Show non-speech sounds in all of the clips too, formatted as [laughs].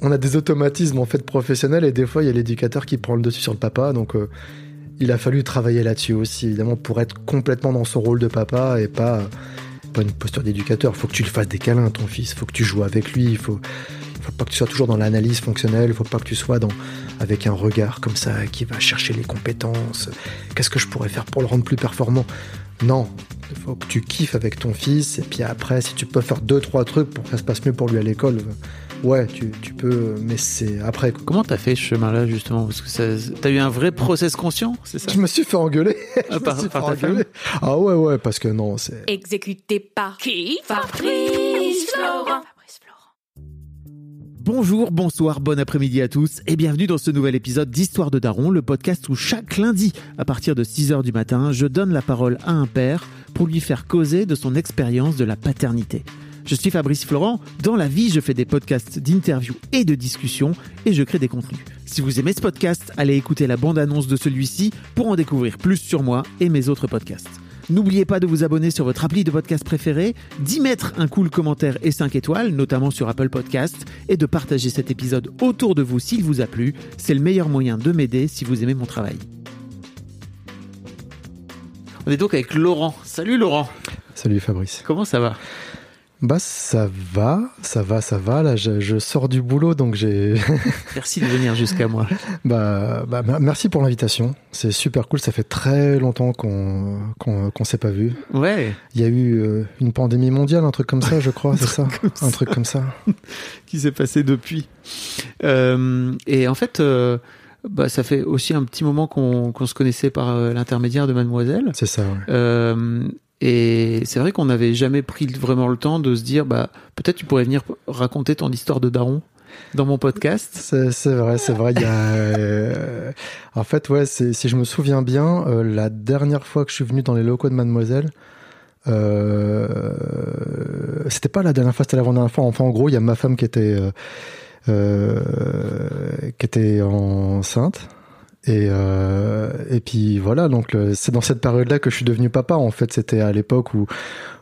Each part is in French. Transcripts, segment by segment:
On a des automatismes en fait professionnels et des fois il y a l'éducateur qui prend le dessus sur le papa. Donc euh, il a fallu travailler là-dessus aussi, évidemment, pour être complètement dans son rôle de papa et pas, pas une posture d'éducateur. Faut que tu le fasses des câlins ton fils, il faut que tu joues avec lui, il faut, faut pas que tu sois toujours dans l'analyse fonctionnelle, faut pas que tu sois dans, avec un regard comme ça qui va chercher les compétences. Qu'est-ce que je pourrais faire pour le rendre plus performant? Non, il faut que tu kiffes avec ton fils et puis après, si tu peux faire deux, trois trucs pour que ça se passe mieux pour lui à l'école, Ouais, tu, tu, peux, mais c'est après. Comment t'as fait ce chemin-là justement? Parce que t'as eu un vrai process conscient, c'est ça? Je me suis fait engueuler. [laughs] Ah, par, par ta engueuler. Ah ouais, ouais, parce que non, c'est. Exécuté par qui? Fabrice Florent. Bonjour, bonsoir, bon après-midi à tous et bienvenue dans ce nouvel épisode d'Histoire de Daron, le podcast où chaque lundi, à partir de 6h du matin, je donne la parole à un père pour lui faire causer de son expérience de la paternité. Je suis Fabrice Florent. Dans la vie, je fais des podcasts d'interviews et de discussions et je crée des contenus. Si vous aimez ce podcast, allez écouter la bande-annonce de celui-ci pour en découvrir plus sur moi et mes autres podcasts. N'oubliez pas de vous abonner sur votre appli de podcast préféré, d'y mettre un cool commentaire et 5 étoiles, notamment sur Apple Podcasts, et de partager cet épisode autour de vous s'il vous a plu. C'est le meilleur moyen de m'aider si vous aimez mon travail. On est donc avec Laurent. Salut Laurent. Salut Fabrice. Comment ça va? Bah ça va, ça va, ça va. Là, je, je sors du boulot, donc j'ai. [laughs] merci de venir jusqu'à moi. Bah, bah, merci pour l'invitation. C'est super cool. Ça fait très longtemps qu'on qu'on qu'on s'est pas vu. Ouais. Il y a eu euh, une pandémie mondiale, un truc comme ça, je crois, [laughs] c'est ça, un truc comme ça. Qui s'est passé depuis. Euh, et en fait. Euh, bah, ça fait aussi un petit moment qu'on qu'on se connaissait par euh, l'intermédiaire de Mademoiselle. C'est ça. Ouais. Euh, et c'est vrai qu'on n'avait jamais pris vraiment le temps de se dire, bah, peut-être tu pourrais venir raconter ton histoire de daron dans mon podcast. C'est vrai, c'est vrai. Euh, en fait, ouais, si je me souviens bien, euh, la dernière fois que je suis venu dans les locaux de Mademoiselle, euh, c'était pas la dernière fois, c'était l'avant dernière fois. Enfin, en gros, il y a ma femme qui était euh, qui était enceinte. Et, euh, et puis voilà, donc c'est dans cette période-là que je suis devenu papa. En fait, c'était à l'époque où,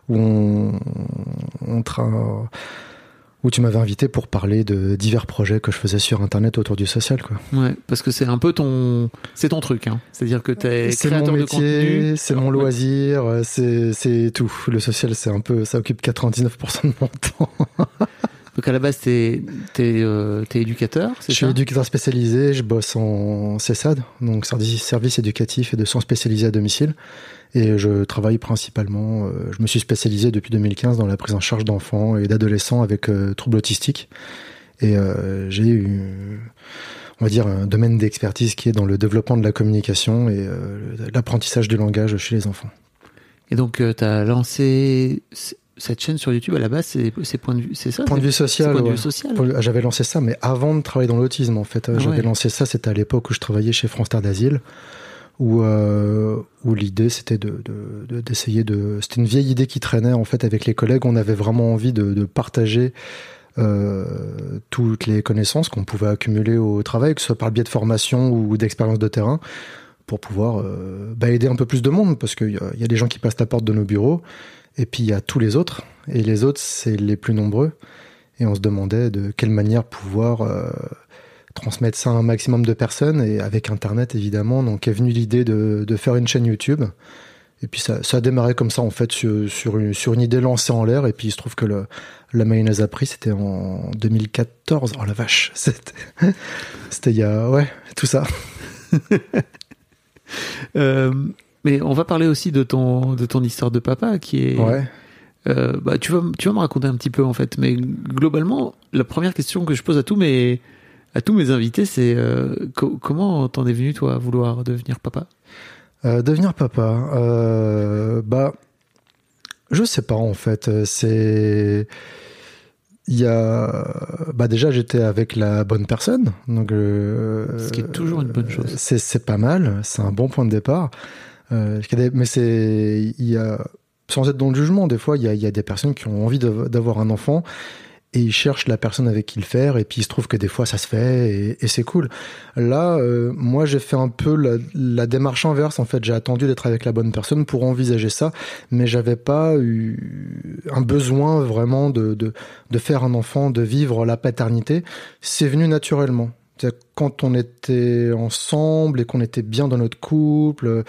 où on, on tra... où tu m'avais invité pour parler de divers projets que je faisais sur Internet autour du social, quoi. Ouais, parce que c'est un peu ton, c'est ton truc, hein. C'est-à-dire que t'es créateur mon métier, c'est mon loisir, c'est c'est tout. Le social, c'est un peu, ça occupe 99% de mon [laughs] temps. Donc à la base, t'es es, euh, éducateur, c'est ça Je suis éducateur spécialisé, je bosse en CESAD, donc service éducatif et de soins spécialisés à domicile. Et je travaille principalement, euh, je me suis spécialisé depuis 2015 dans la prise en charge d'enfants et d'adolescents avec euh, troubles autistiques. Et euh, j'ai eu, on va dire, un domaine d'expertise qui est dans le développement de la communication et l'apprentissage du langage chez les enfants. Et donc, tu as lancé cette chaîne sur YouTube à la base, c'est point de vue, c'est ça Point de vue social. Point de ouais. vue social. J'avais lancé ça, mais avant de travailler dans l'autisme, en fait. Ah J'avais ouais. lancé ça, c'était à l'époque où je travaillais chez France Terre d'Asile, où, euh, où l'idée c'était de, de, d'essayer de, C'était une vieille idée qui traînait en fait avec les collègues. On avait vraiment envie de, de partager euh, toutes les connaissances qu'on pouvait accumuler au travail, que ce soit par le biais de formation ou d'expérience de terrain, pour pouvoir euh, bah, aider un peu plus de monde, parce qu'il y, y a des gens qui passent la porte de nos bureaux. Et puis il y a tous les autres, et les autres, c'est les plus nombreux. Et on se demandait de quelle manière pouvoir euh, transmettre ça à un maximum de personnes, et avec Internet évidemment. Donc est venue l'idée de, faire une chaîne YouTube. Et puis ça, a démarré comme ça en fait sur, une, idée lancée en l'air. Et puis il se trouve que le, la mayonnaise a pris, c'était en 2014. Oh la vache, [laughs] c'était c'était il y a ouais tout ça. [laughs] Euh, mais on va parler aussi de ton de ton histoire de papa qui est. Ouais. Euh, bah, tu vas tu vas me raconter un petit peu en fait, mais globalement, la première question que je pose à tous mes à tous mes invités, c'est euh, co- comment t'en es venu toi à vouloir devenir papa? Euh, devenir papa, bah, je sais pas en fait. C'est il y a, bah déjà j'étais avec la bonne personne, donc euh, Ce qui est toujours une bonne chose. C'est c'est pas mal, c'est un bon point de départ. Euh, mais c'est il y a sans être dans le jugement, des fois il y a, il y a des personnes qui ont envie d'avoir un enfant et ils cherchent la personne avec qui le faire et puis il se trouve que des fois ça se fait et, c'est cool. Là, euh, moi j'ai fait un peu la, la démarche inverse en fait. J'ai attendu d'être avec la bonne personne pour envisager ça, mais j'avais pas eu un besoin vraiment de, de de faire un enfant, de vivre la paternité. C'est venu naturellement. Quand on était ensemble et qu'on était bien dans notre couple,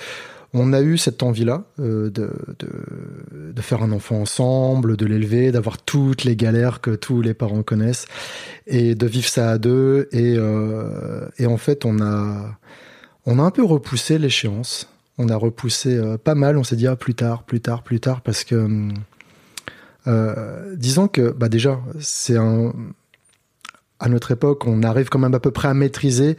on a eu cette envie-là euh, de, de, faire un enfant ensemble, de l'élever, d'avoir toutes les galères que tous les parents connaissent et de vivre ça à deux. Et, euh, en fait, on a, un peu repoussé l'échéance. On a repoussé euh, pas mal. On s'est dit ah, plus tard, plus tard, plus tard, parce que disons que bah déjà c'est à notre époque on arrive quand même à peu près à maîtriser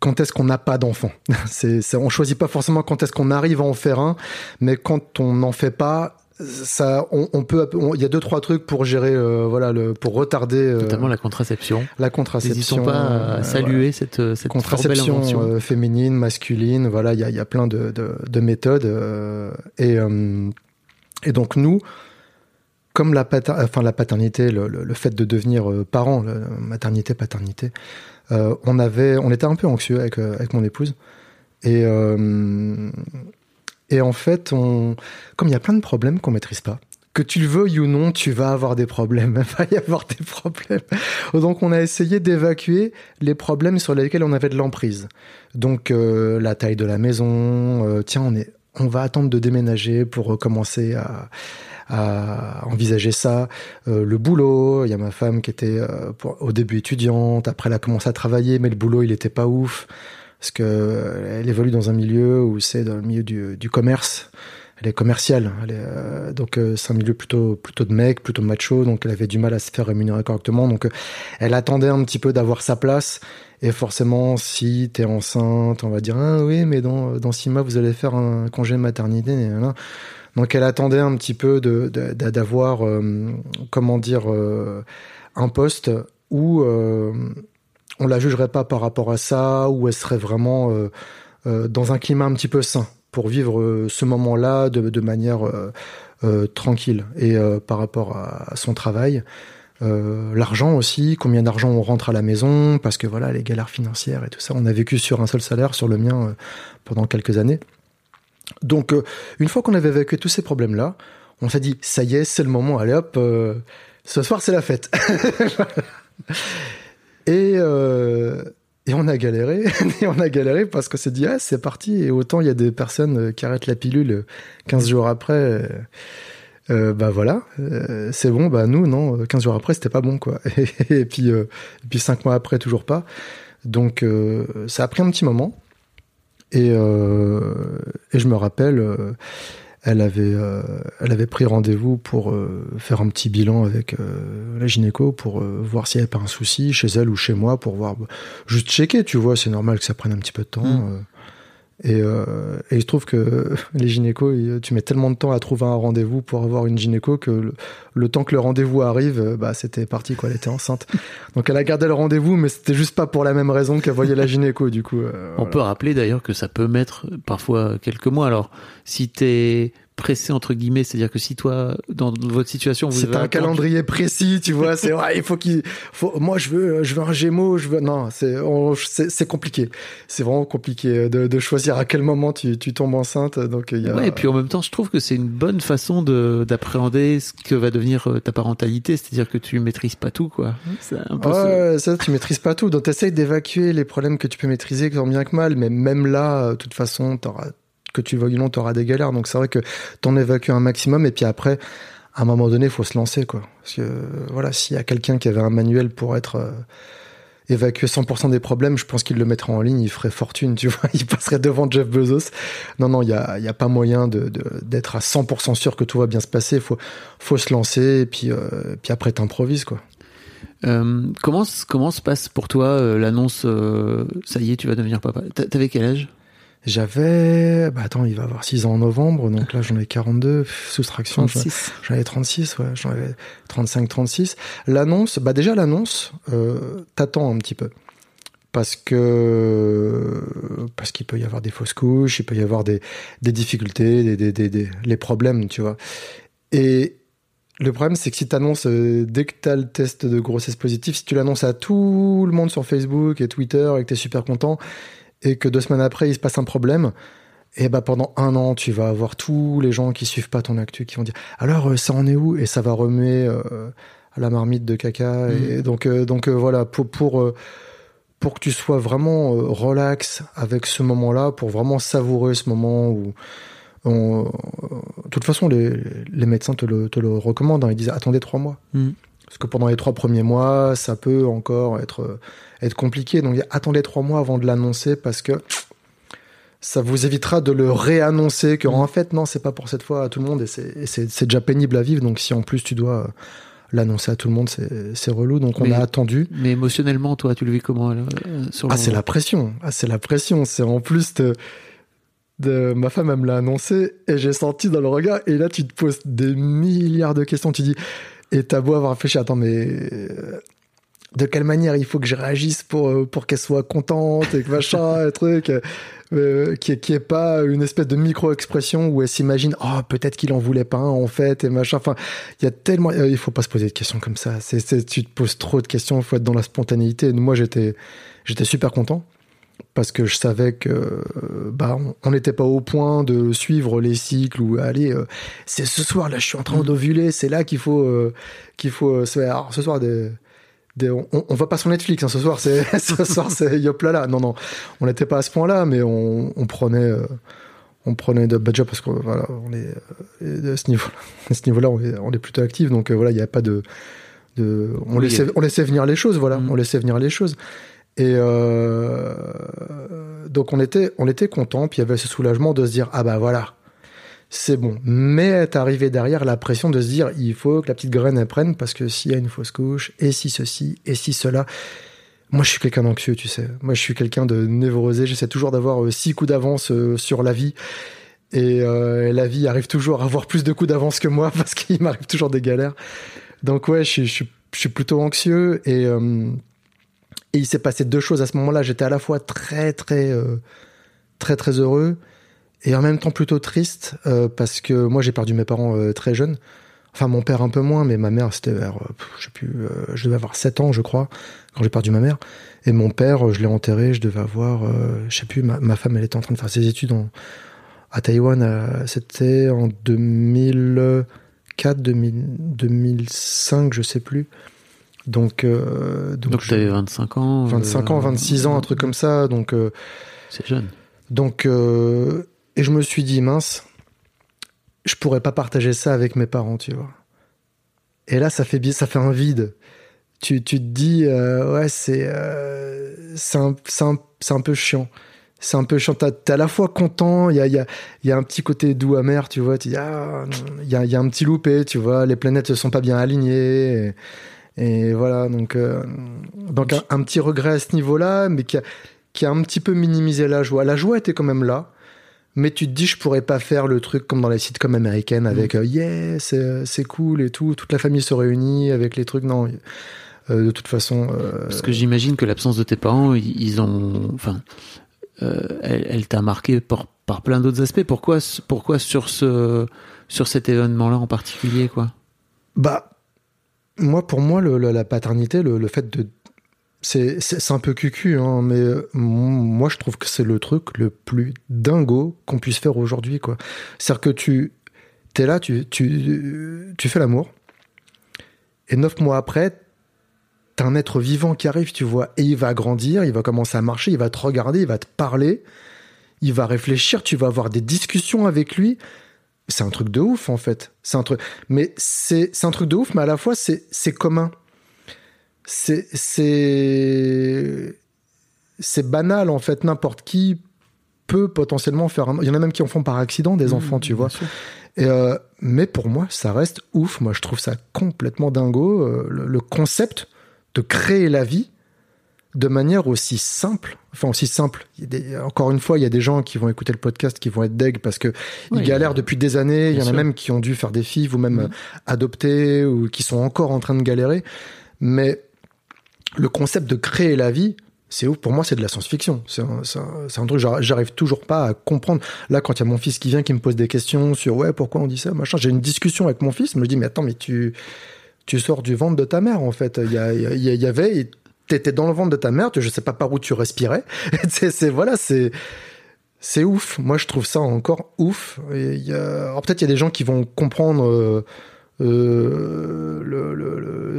quand est-ce qu'on n'a pas d'enfant. [laughs] C'est, c'est, on choisit pas forcément quand est-ce qu'on arrive à en faire un, mais quand on n'en fait pas, ça, on, on peut, il y a deux trois trucs pour gérer, euh, voilà, le, pour retarder euh, Notamment la contraception. la contraception. N'hésitons pas à euh, saluer cette, contraception euh, féminine, masculine, voilà, il y a, il y a plein de, de, de méthodes. et, et donc nous, comme la, pater- enfin, la paternité, le, le- le fait de devenir parent, le- maternité, paternité, euh, on avait, on était un peu anxieux avec, euh, avec mon épouse. Et, euh, et en fait, on, comme il y a plein de problèmes qu'on maîtrise pas, que tu le veuilles ou non, tu vas avoir des problèmes. [laughs] Il va y avoir des problèmes. Donc, on a essayé d'évacuer les problèmes sur lesquels on avait de l'emprise. Donc, la taille de la maison. tiens, on est, on va attendre de déménager pour recommencer à, à envisager ça. Euh, le boulot, il y a ma femme qui était euh, au début étudiante, après elle a commencé à travailler, mais le boulot il était pas ouf parce que euh, elle évolue dans un milieu où c'est dans le milieu du, du commerce. Elle est commerciale, elle est, euh, donc euh, c'est un milieu plutôt plutôt de mec, plutôt macho, donc elle avait du mal à se faire rémunérer correctement. Donc euh, elle attendait un petit peu d'avoir sa place. Et forcément, si t'es enceinte, on va dire ah oui, mais dans dans six mois vous allez faire un congé maternité. Donc elle attendait un petit peu de de- d'avoir euh, comment dire euh, un poste où euh, on la jugerait pas par rapport à ça, où elle serait vraiment euh, dans un climat un petit peu sain pour vivre ce moment-là de, manière tranquille et par rapport à, son travail. L'argent aussi, combien d'argent on rentre à la maison, parce que voilà, les galères financières et tout ça. On a vécu sur un seul salaire, sur le mien, pendant quelques années. Donc, euh, une fois qu'on avait évacué tous ces problèmes-là, on s'est dit, ça y est, c'est le moment, allez hop, euh, ce soir c'est la fête. [laughs] et, euh, et on a galéré, [laughs] et on a galéré parce qu'on s'est dit, ah, c'est parti, et autant il y a des personnes qui arrêtent la pilule 15 jours après. bah voilà, c'est bon, bah nous, non, 15 jours après, c'était pas bon, quoi. [laughs] Et, puis, et puis 5 mois après, toujours pas. Donc, ça a pris un petit moment. Et, euh, et je me rappelle, euh, elle avait, euh, elle avait pris rendez-vous pour euh, faire un petit bilan avec euh, la gynéco pour euh, voir s'il n'y avait pas un souci chez elle ou chez moi pour voir, juste checker, tu vois, c'est normal que ça prenne un petit peu de temps. Mm. Euh. et, euh, et il se trouve que [laughs] les gynécos, tu mets tellement de temps à trouver un rendez-vous pour avoir une gynéco que le, le temps que le rendez-vous arrive, euh, bah c'était parti quoi, elle était enceinte. Donc elle a gardé le rendez-vous, mais c'était juste pas pour la même raison qu'elle voyait la gynéco du coup. euh, On voilà. peut rappeler d'ailleurs que ça peut mettre parfois quelques mois. Alors, si t'es pressé entre guillemets, c'est-à-dire que si toi, dans votre situation, vous C'est un calendrier précis, tu vois. C'est ouais, il faut qu'il, faut. Moi, je veux, je veux un Gémeaux, je veux. Non, c'est, on- c'est, compliqué. C'est vraiment compliqué de, de choisir à quel moment tu, tu tombes enceinte. Donc il y a. Ouais, et puis en même temps, je trouve que c'est une bonne façon de d'appréhender ce que va devenir euh, ta parentalité, c'est-à-dire que tu maîtrises pas tout, quoi. C'est un peu Ouais, ça, tu maîtrises pas tout. Donc, t'essayes d'évacuer les problèmes que tu peux maîtriser, tant bien que mal. Mais même là, de toute façon, t'auras, que tu le veuilles ou non, t'auras des galères. Donc, c'est vrai que t'en évacues un maximum. Et puis après, à un moment donné, il faut se lancer, quoi. Parce que, voilà, s'il y a quelqu'un qui avait un manuel pour être, euh, évacuer 100% des problèmes, je pense qu'il le mettrait en ligne, il ferait fortune, [laughs] tu vois. Il passerait devant Jeff Bezos. Non, non, il y a, il y a pas moyen d'être à 100% sûr que tout va bien se passer. Faut, faut se lancer. Et puis, euh, puis après, t'improvises, quoi. Euh, comment comment se passe pour toi l'annonce Ça y est, tu vas devenir papa? T'a- T'avais quel âge? J'avais, bah attends, il va avoir 6 ans en novembre, donc là j'en ai 42, soustraction, 36. j'en avais 36, ouais, j'en avais 35, 36. L'annonce, bah déjà l'annonce, euh, t'attends un petit peu. Parce que, parce qu'il peut y avoir des fausses couches, il peut y avoir des, des difficultés, des, des, des, des- les problèmes, tu vois. Et le problème, c'est que si t'annonces, euh, dès que t'as le test de grossesse positif, si tu l'annonces à tout le monde sur Facebook et Twitter et que t'es super content, et que deux semaines après, il se passe un problème, et bah pendant un an, tu vas avoir tous les gens qui suivent pas ton actu qui vont dire alors euh, ça en est où? Et ça va remuer euh, à la marmite de caca. Et donc, euh, donc euh, voilà, pour, pour, pour que tu sois vraiment relax avec ce moment-là, pour vraiment savourer ce moment où. on- de toute façon, les, les médecins te le, te le recommandent. hein. Ils disent attendez trois mois. Mm. Parce que pendant les trois premiers mois, ça peut encore être, euh, être compliqué. Donc attendez trois mois avant de l'annoncer parce que ça vous évitera de le réannoncer que en fait non, c'est pas pour cette fois à tout le monde et c'est déjà pénible à vivre. Donc si en plus tu dois euh, l'annoncer à tout le monde, c'est relou. Donc on Mais- a attendu. Mais émotionnellement, toi, tu le vis comment euh, sur Ah, c'est la pression. Ah, c'est la pression. C'est en plus de, de ma femme, elle me l'a annoncé et j'ai senti dans le regard. Et là, tu te poses des milliards de questions. Tu dis, et t'as beau avoir réfléchi, attends, mais euh, de quelle manière il faut que je réagisse pour, euh, pour qu'elle soit contente et que machin, [laughs] et truc, euh, qui qui est pas une espèce de micro-expression où elle s'imagine, oh, peut-être qu'il en voulait pas un, en fait, et machin. Enfin, il y a tellement, euh, il faut pas se poser de questions comme ça. C'est, c'est- tu te poses trop de questions, il faut être dans la spontanéité. Moi, j'étais, j'étais super content parce que je savais que euh, bah on- n'était pas au point de suivre les cycles ou allez euh, c'est ce soir là je suis en train d'ovuler c'est là qu'il faut euh, qu'il faut euh, se faire. alors ce soir des, des- on, on va pas sur Netflix hein, ce soir c'est [laughs] ce soir c'est yop là là non non on n'était pas à ce point là mais on, on prenait euh, on prenait de budget parce que voilà on est de ce niveau à ce niveau là [laughs] on est, on est plutôt actif donc voilà il n'y a pas de de on Oui, laissait a- on laissait venir les choses voilà Mhm. on laissait venir les choses et euh, donc on était, on était content, puis il y avait ce soulagement de se dire ah bah voilà, c'est bon. Mais est arrivé derrière la pression de se dire il faut que la petite graine prenne parce que s'il y a une fausse couche et si ceci et si cela. Moi je suis quelqu'un d'anxieux, tu sais. Moi je suis quelqu'un de névrosé. J'essaie toujours d'avoir euh, six coups d'avance euh, sur la vie. Et la vie arrive toujours à avoir plus de coups d'avance que moi [laughs] parce qu'il m'arrive toujours des galères. Donc ouais, je suis, je plutôt anxieux et et il s'est passé deux choses à ce moment-là. J'étais à la fois très, très, euh, très, très heureux et en même temps plutôt triste euh, parce que moi, j'ai perdu mes parents euh, très jeunes. Enfin, mon père un peu moins, mais ma mère, c'était vers, je sais plus, je devais avoir 7 ans, je crois, quand j'ai perdu ma mère. Et mon père, je l'ai enterré, je devais avoir, je sais plus, ma, femme, elle était en train de faire ses études en, à Taïwan. c'était en 2004, 2000, 2005, je sais plus. Donc, euh, Donc, je- avais 25 ans. 25 ans, euh, 26 ans, un truc comme ça. Donc, euh, C'est jeune. donc euh, et je me suis dit, mince, je pourrais pas partager ça avec mes parents, tu vois. Et là, ça fait, ça fait un vide. Tu, tu te dis, euh, ouais, c'est euh, un, un, un peu chiant. C'est un peu chiant. T'es à la fois content, il y a, y, a, y a un petit côté doux amer, tu vois. Ah, il y a, y a un petit loupé, tu vois. Les planètes ne sont pas bien alignées. Et, et voilà, donc, euh, donc un, un petit regret à ce niveau-là, mais qui a, qui a un petit peu minimisé la joie. La joie était quand même là, mais tu te dis, je pourrais pas faire le truc comme dans les sitcoms américaines avec euh, yeah, c'est cool et tout, toute la famille se réunit avec les trucs. Non, euh, de toute façon. euh, Parce que j'imagine que l'absence de tes parents, ils ont. Enfin, elle, elle t'a marqué par, par plein d'autres aspects. Pourquoi, pourquoi sur, ce, sur cet événement-là en particulier, quoi? Bah, moi, pour moi, la paternité, le, fait de. C'est un peu cucu, hein, mais euh, moi, je trouve que c'est le truc le plus dingo qu'on puisse faire aujourd'hui. C'est-à-dire que tu. T'es là, tu, tu, tu fais l'amour, et neuf mois après, t'as un être vivant qui arrive, tu vois, et il va grandir, il va commencer à marcher, il va te regarder, il va te parler, il va réfléchir, tu vas avoir des discussions avec lui. C'est un truc de ouf, en fait. C'est un truc. Mais c'est un truc de ouf, mais à la fois, c'est c'est commun. C'est c'est c'est banal, en fait. N'importe qui peut potentiellement faire un. Il y en a même qui en font par accident, des enfants, tu vois. Et euh, mais pour moi, ça reste ouf. Moi, je trouve ça complètement dingo. euh, le, le concept de créer la vie, de manière aussi simple, enfin aussi simple. encore une fois, il y a des gens qui vont écouter le podcast qui vont être deg parce que ils galèrent depuis des années. Il y en a même qui ont dû faire des filles ou même mm. adopter ou qui sont encore en train de galérer. Mais le concept de créer la vie, c'est ouf. Pour moi, c'est de la science-fiction. C'est un, un, truc, j'arrive toujours pas à comprendre. Là, quand il y a mon fils qui vient, qui me pose des questions sur ouais, pourquoi on dit ça, machin. J'ai une discussion avec mon fils, il me dit mais attends, mais tu tu sors du ventre de ta mère en fait. Il y, il y avait t'étais dans le ventre de ta mère, je sais pas par où tu respirais. [laughs] c'est voilà, c'est c'est ouf. Moi, je trouve ça encore ouf. Et y a... Peut-être il y a des gens qui vont comprendre euh, euh,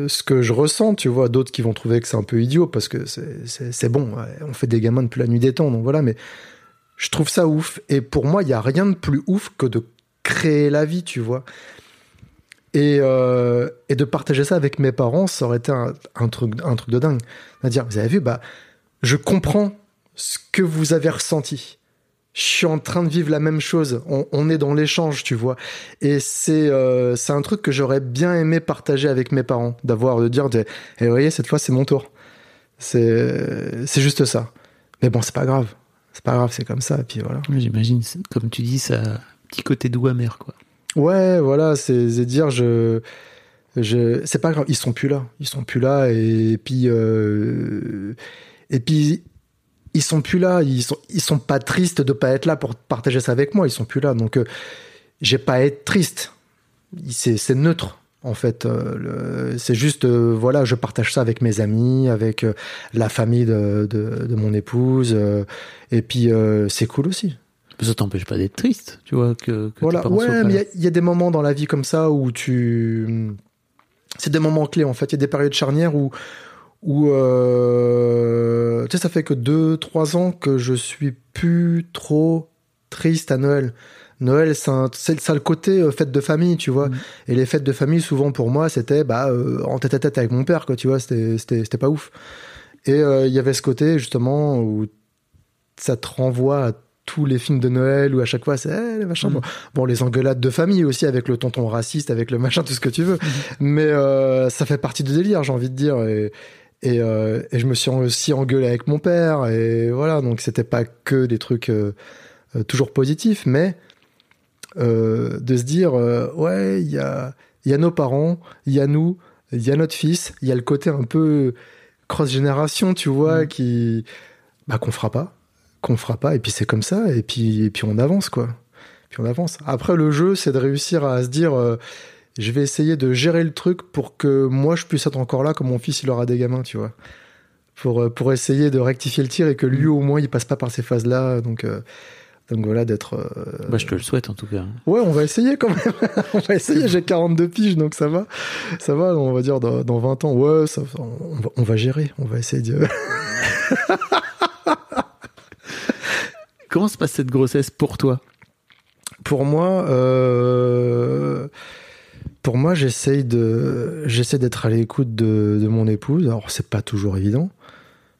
ce que je ressens, tu vois. D'autres qui vont trouver que c'est un peu idiot parce que c'est bon. On fait des gamins depuis la nuit des temps, donc voilà. Mais je trouve ça ouf. Et pour moi, il y a rien de plus ouf que de créer la vie, tu vois. Et, euh, et, de partager ça avec mes parents, ça aurait été un, truc, un truc de dingue. C'est-à-dire, vous avez vu, bah, je comprends ce que vous avez ressenti. Je suis en train de vivre la même chose. On, est dans l'échange, tu vois. Et c'est euh, c'est un truc que j'aurais bien aimé partager avec mes parents, d'avoir de dire, et eh, voyez, cette fois c'est mon tour. C'est c'est juste ça. Mais bon, c'est pas grave. C'est pas grave, c'est comme ça. Et puis voilà. J'imagine, comme tu dis, ça petit côté doux amer, quoi. Ouais, voilà, c'est dire je je c'est pas grave, ils sont plus là, ils sont plus là et puis euh, et puis ils sont plus là, ils sont ils sont pas tristes de pas être là pour partager ça avec moi, ils sont plus là donc euh, j'ai pas à être triste. C'est neutre en fait. Euh, c'est juste, euh, voilà, je partage ça avec mes amis, avec la famille de, de, de mon épouse, et puis c'est cool aussi. Ça t'empêche pas d'être triste, tu vois. Que, que voilà, ouais, mais il y, a des moments dans la vie comme ça où tu. C'est des moments clés en fait. Il y a des périodes charnières où. où euh... Tu sais, ça fait que 2-3 ans que je suis plus trop triste à Noël. Noël, c'est ça le côté euh, fête de famille, tu vois. Mm. Et les fêtes de famille, souvent pour moi, c'était bah, euh, en tête à tête avec mon père, quoi, tu vois. C'était pas ouf. Et euh, il y avait ce côté, justement, où ça te renvoie à tous les films de Noël où à chaque fois c'est eh, les machins. Mm. Bon, les engueulades de famille aussi avec le tonton raciste, avec le machin, tout ce que tu veux. Mm. Mais euh, ça fait partie du délire, j'ai envie de dire. Et, et, euh, et, je me suis aussi engueulé avec mon père. Et voilà, donc c'était pas que des trucs euh, toujours positifs, mais de se dire ouais, il y a, y a nos parents, il y a nous, il y a notre fils, il y a le côté un peu cross génération, tu vois, mm. qui bah qu'on fera pas qu'on fera pas et puis c'est comme ça et puis et puis on avance quoi. Puis on avance. Après le jeu c'est de réussir à se dire euh, je vais essayer de gérer le truc pour que moi je puisse être encore là quand mon fils il aura des gamins tu vois. Pour euh, pour essayer de rectifier le tir et que lui au moins il passe pas par ces phases là donc euh, donc voilà d'être bah, je te le souhaite en tout cas. Ouais on va essayer quand même. [laughs] On va essayer. J'ai 42 piges donc ça va. Ça va on va dire dans, dans 20 ans. Ouais ça, on, va, on va gérer. On va essayer de [laughs] Comment se passe cette grossesse pour toi? Pour moi, euh, pour moi, j'essaye de, j'essaie d'être à l'écoute de, mon épouse. Alors, c'est pas toujours évident.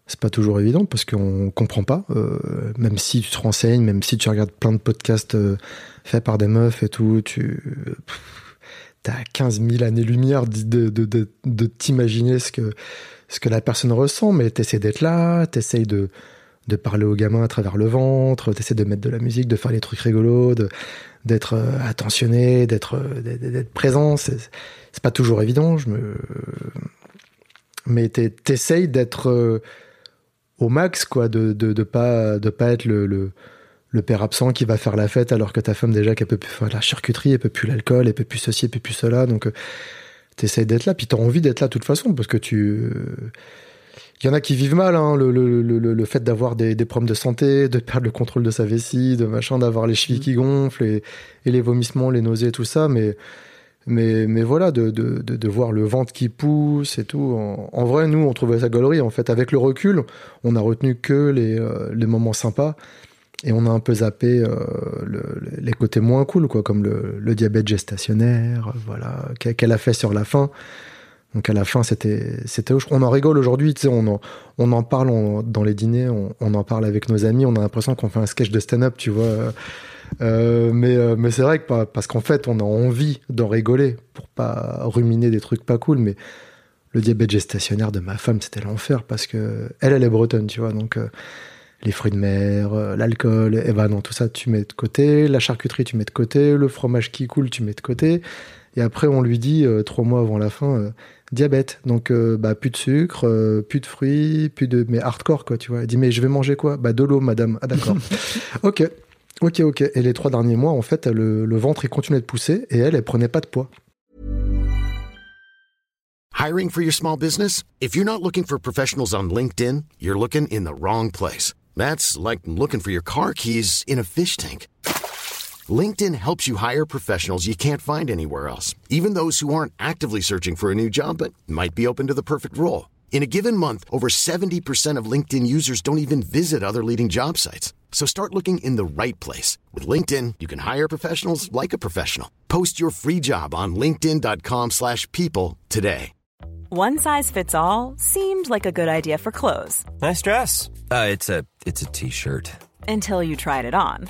C'est pas toujours évident parce qu'on comprend pas. Euh, même si tu te renseignes, même si tu regardes plein de podcasts euh, faits par des meufs et tout, tu as 15 000 années-lumière de, de, de, de t'imaginer ce que, ce que la personne ressent, mais t'essaies d'être là, t'essayes de, de parler aux gamins à travers le ventre, d'essayer de mettre de la musique, de faire des trucs rigolos, d'être euh, attentionné, d'être euh, présent. C'est pas toujours évident. Je me mais t'essayes d'être euh, au max quoi, de, de, pas de pas être le, le, père absent qui va faire la fête alors que ta femme déjà qu'elle peut plus la charcuterie, elle peut plus l'alcool, elle peut plus ceci, elle peut plus cela. Donc t'essayes d'être là, puis t'as envie d'être là de toute façon parce que tu il y en a qui vivent mal, hein, le, le, le, le, fait d'avoir des, des, problèmes de santé, de perdre le contrôle de sa vessie, de machin, d'avoir les chevilles mm. qui gonflent et, et, les vomissements, les nausées, tout ça. Mais, mais, mais voilà, de, de, de, de voir le ventre qui pousse et tout. En, vrai, nous, on trouvait ça galerie. En fait, avec le recul, on a retenu que les, euh, les moments sympas et on a un peu zappé euh, le, les côtés moins cool, quoi, comme le, le diabète gestationnaire, voilà, qu'elle a fait sur la fin. Donc à la fin, c'était, c'était, on en rigole aujourd'hui, tu sais, on en, on en parle dans les dîners, on, en parle avec nos amis, on a l'impression qu'on fait un sketch de stand-up, tu vois. Euh, mais, euh, mais c'est vrai que parce qu'en fait, on a envie d'en rigoler pour pas ruminer des trucs pas cool, mais le diabète gestationnaire de ma femme, c'était l'enfer parce que elle, est bretonne, tu vois. Donc, euh, les fruits de mer, euh, l'alcool, et ben non, tout ça, tu mets de côté. La charcuterie, tu mets de côté. Le fromage qui coule, tu mets de côté. Et après, on lui dit, euh, trois mois avant la fin, diabète. Donc, bah, plus de sucre, plus de fruits, plus de. Mais hardcore, quoi, tu vois. Elle dit, mais je vais manger quoi? Bah, de l'eau, madame. Ah, d'accord. [laughs] ok. Ok, ok. Et les trois derniers mois, en fait, le, le ventre, il continuait de pousser et elle, elle prenait pas de poids. Hiring for your small business? If you're not looking for professionals on LinkedIn, you're looking in the wrong place. That's like looking for your car keys in a fish tank. LinkedIn helps you hire professionals you can't find anywhere else, even those who aren't actively searching for a new job but might be open to the perfect role. In a given month, over 70% of LinkedIn users don't even visit other leading job sites. So start looking in the right place. With LinkedIn, you can hire professionals like a professional. Post your free job on linkedin.com slash people today. One size fits all seemed like a good idea for clothes. Nice dress. Uh, it's a it's a t-shirt. Until you tried it on.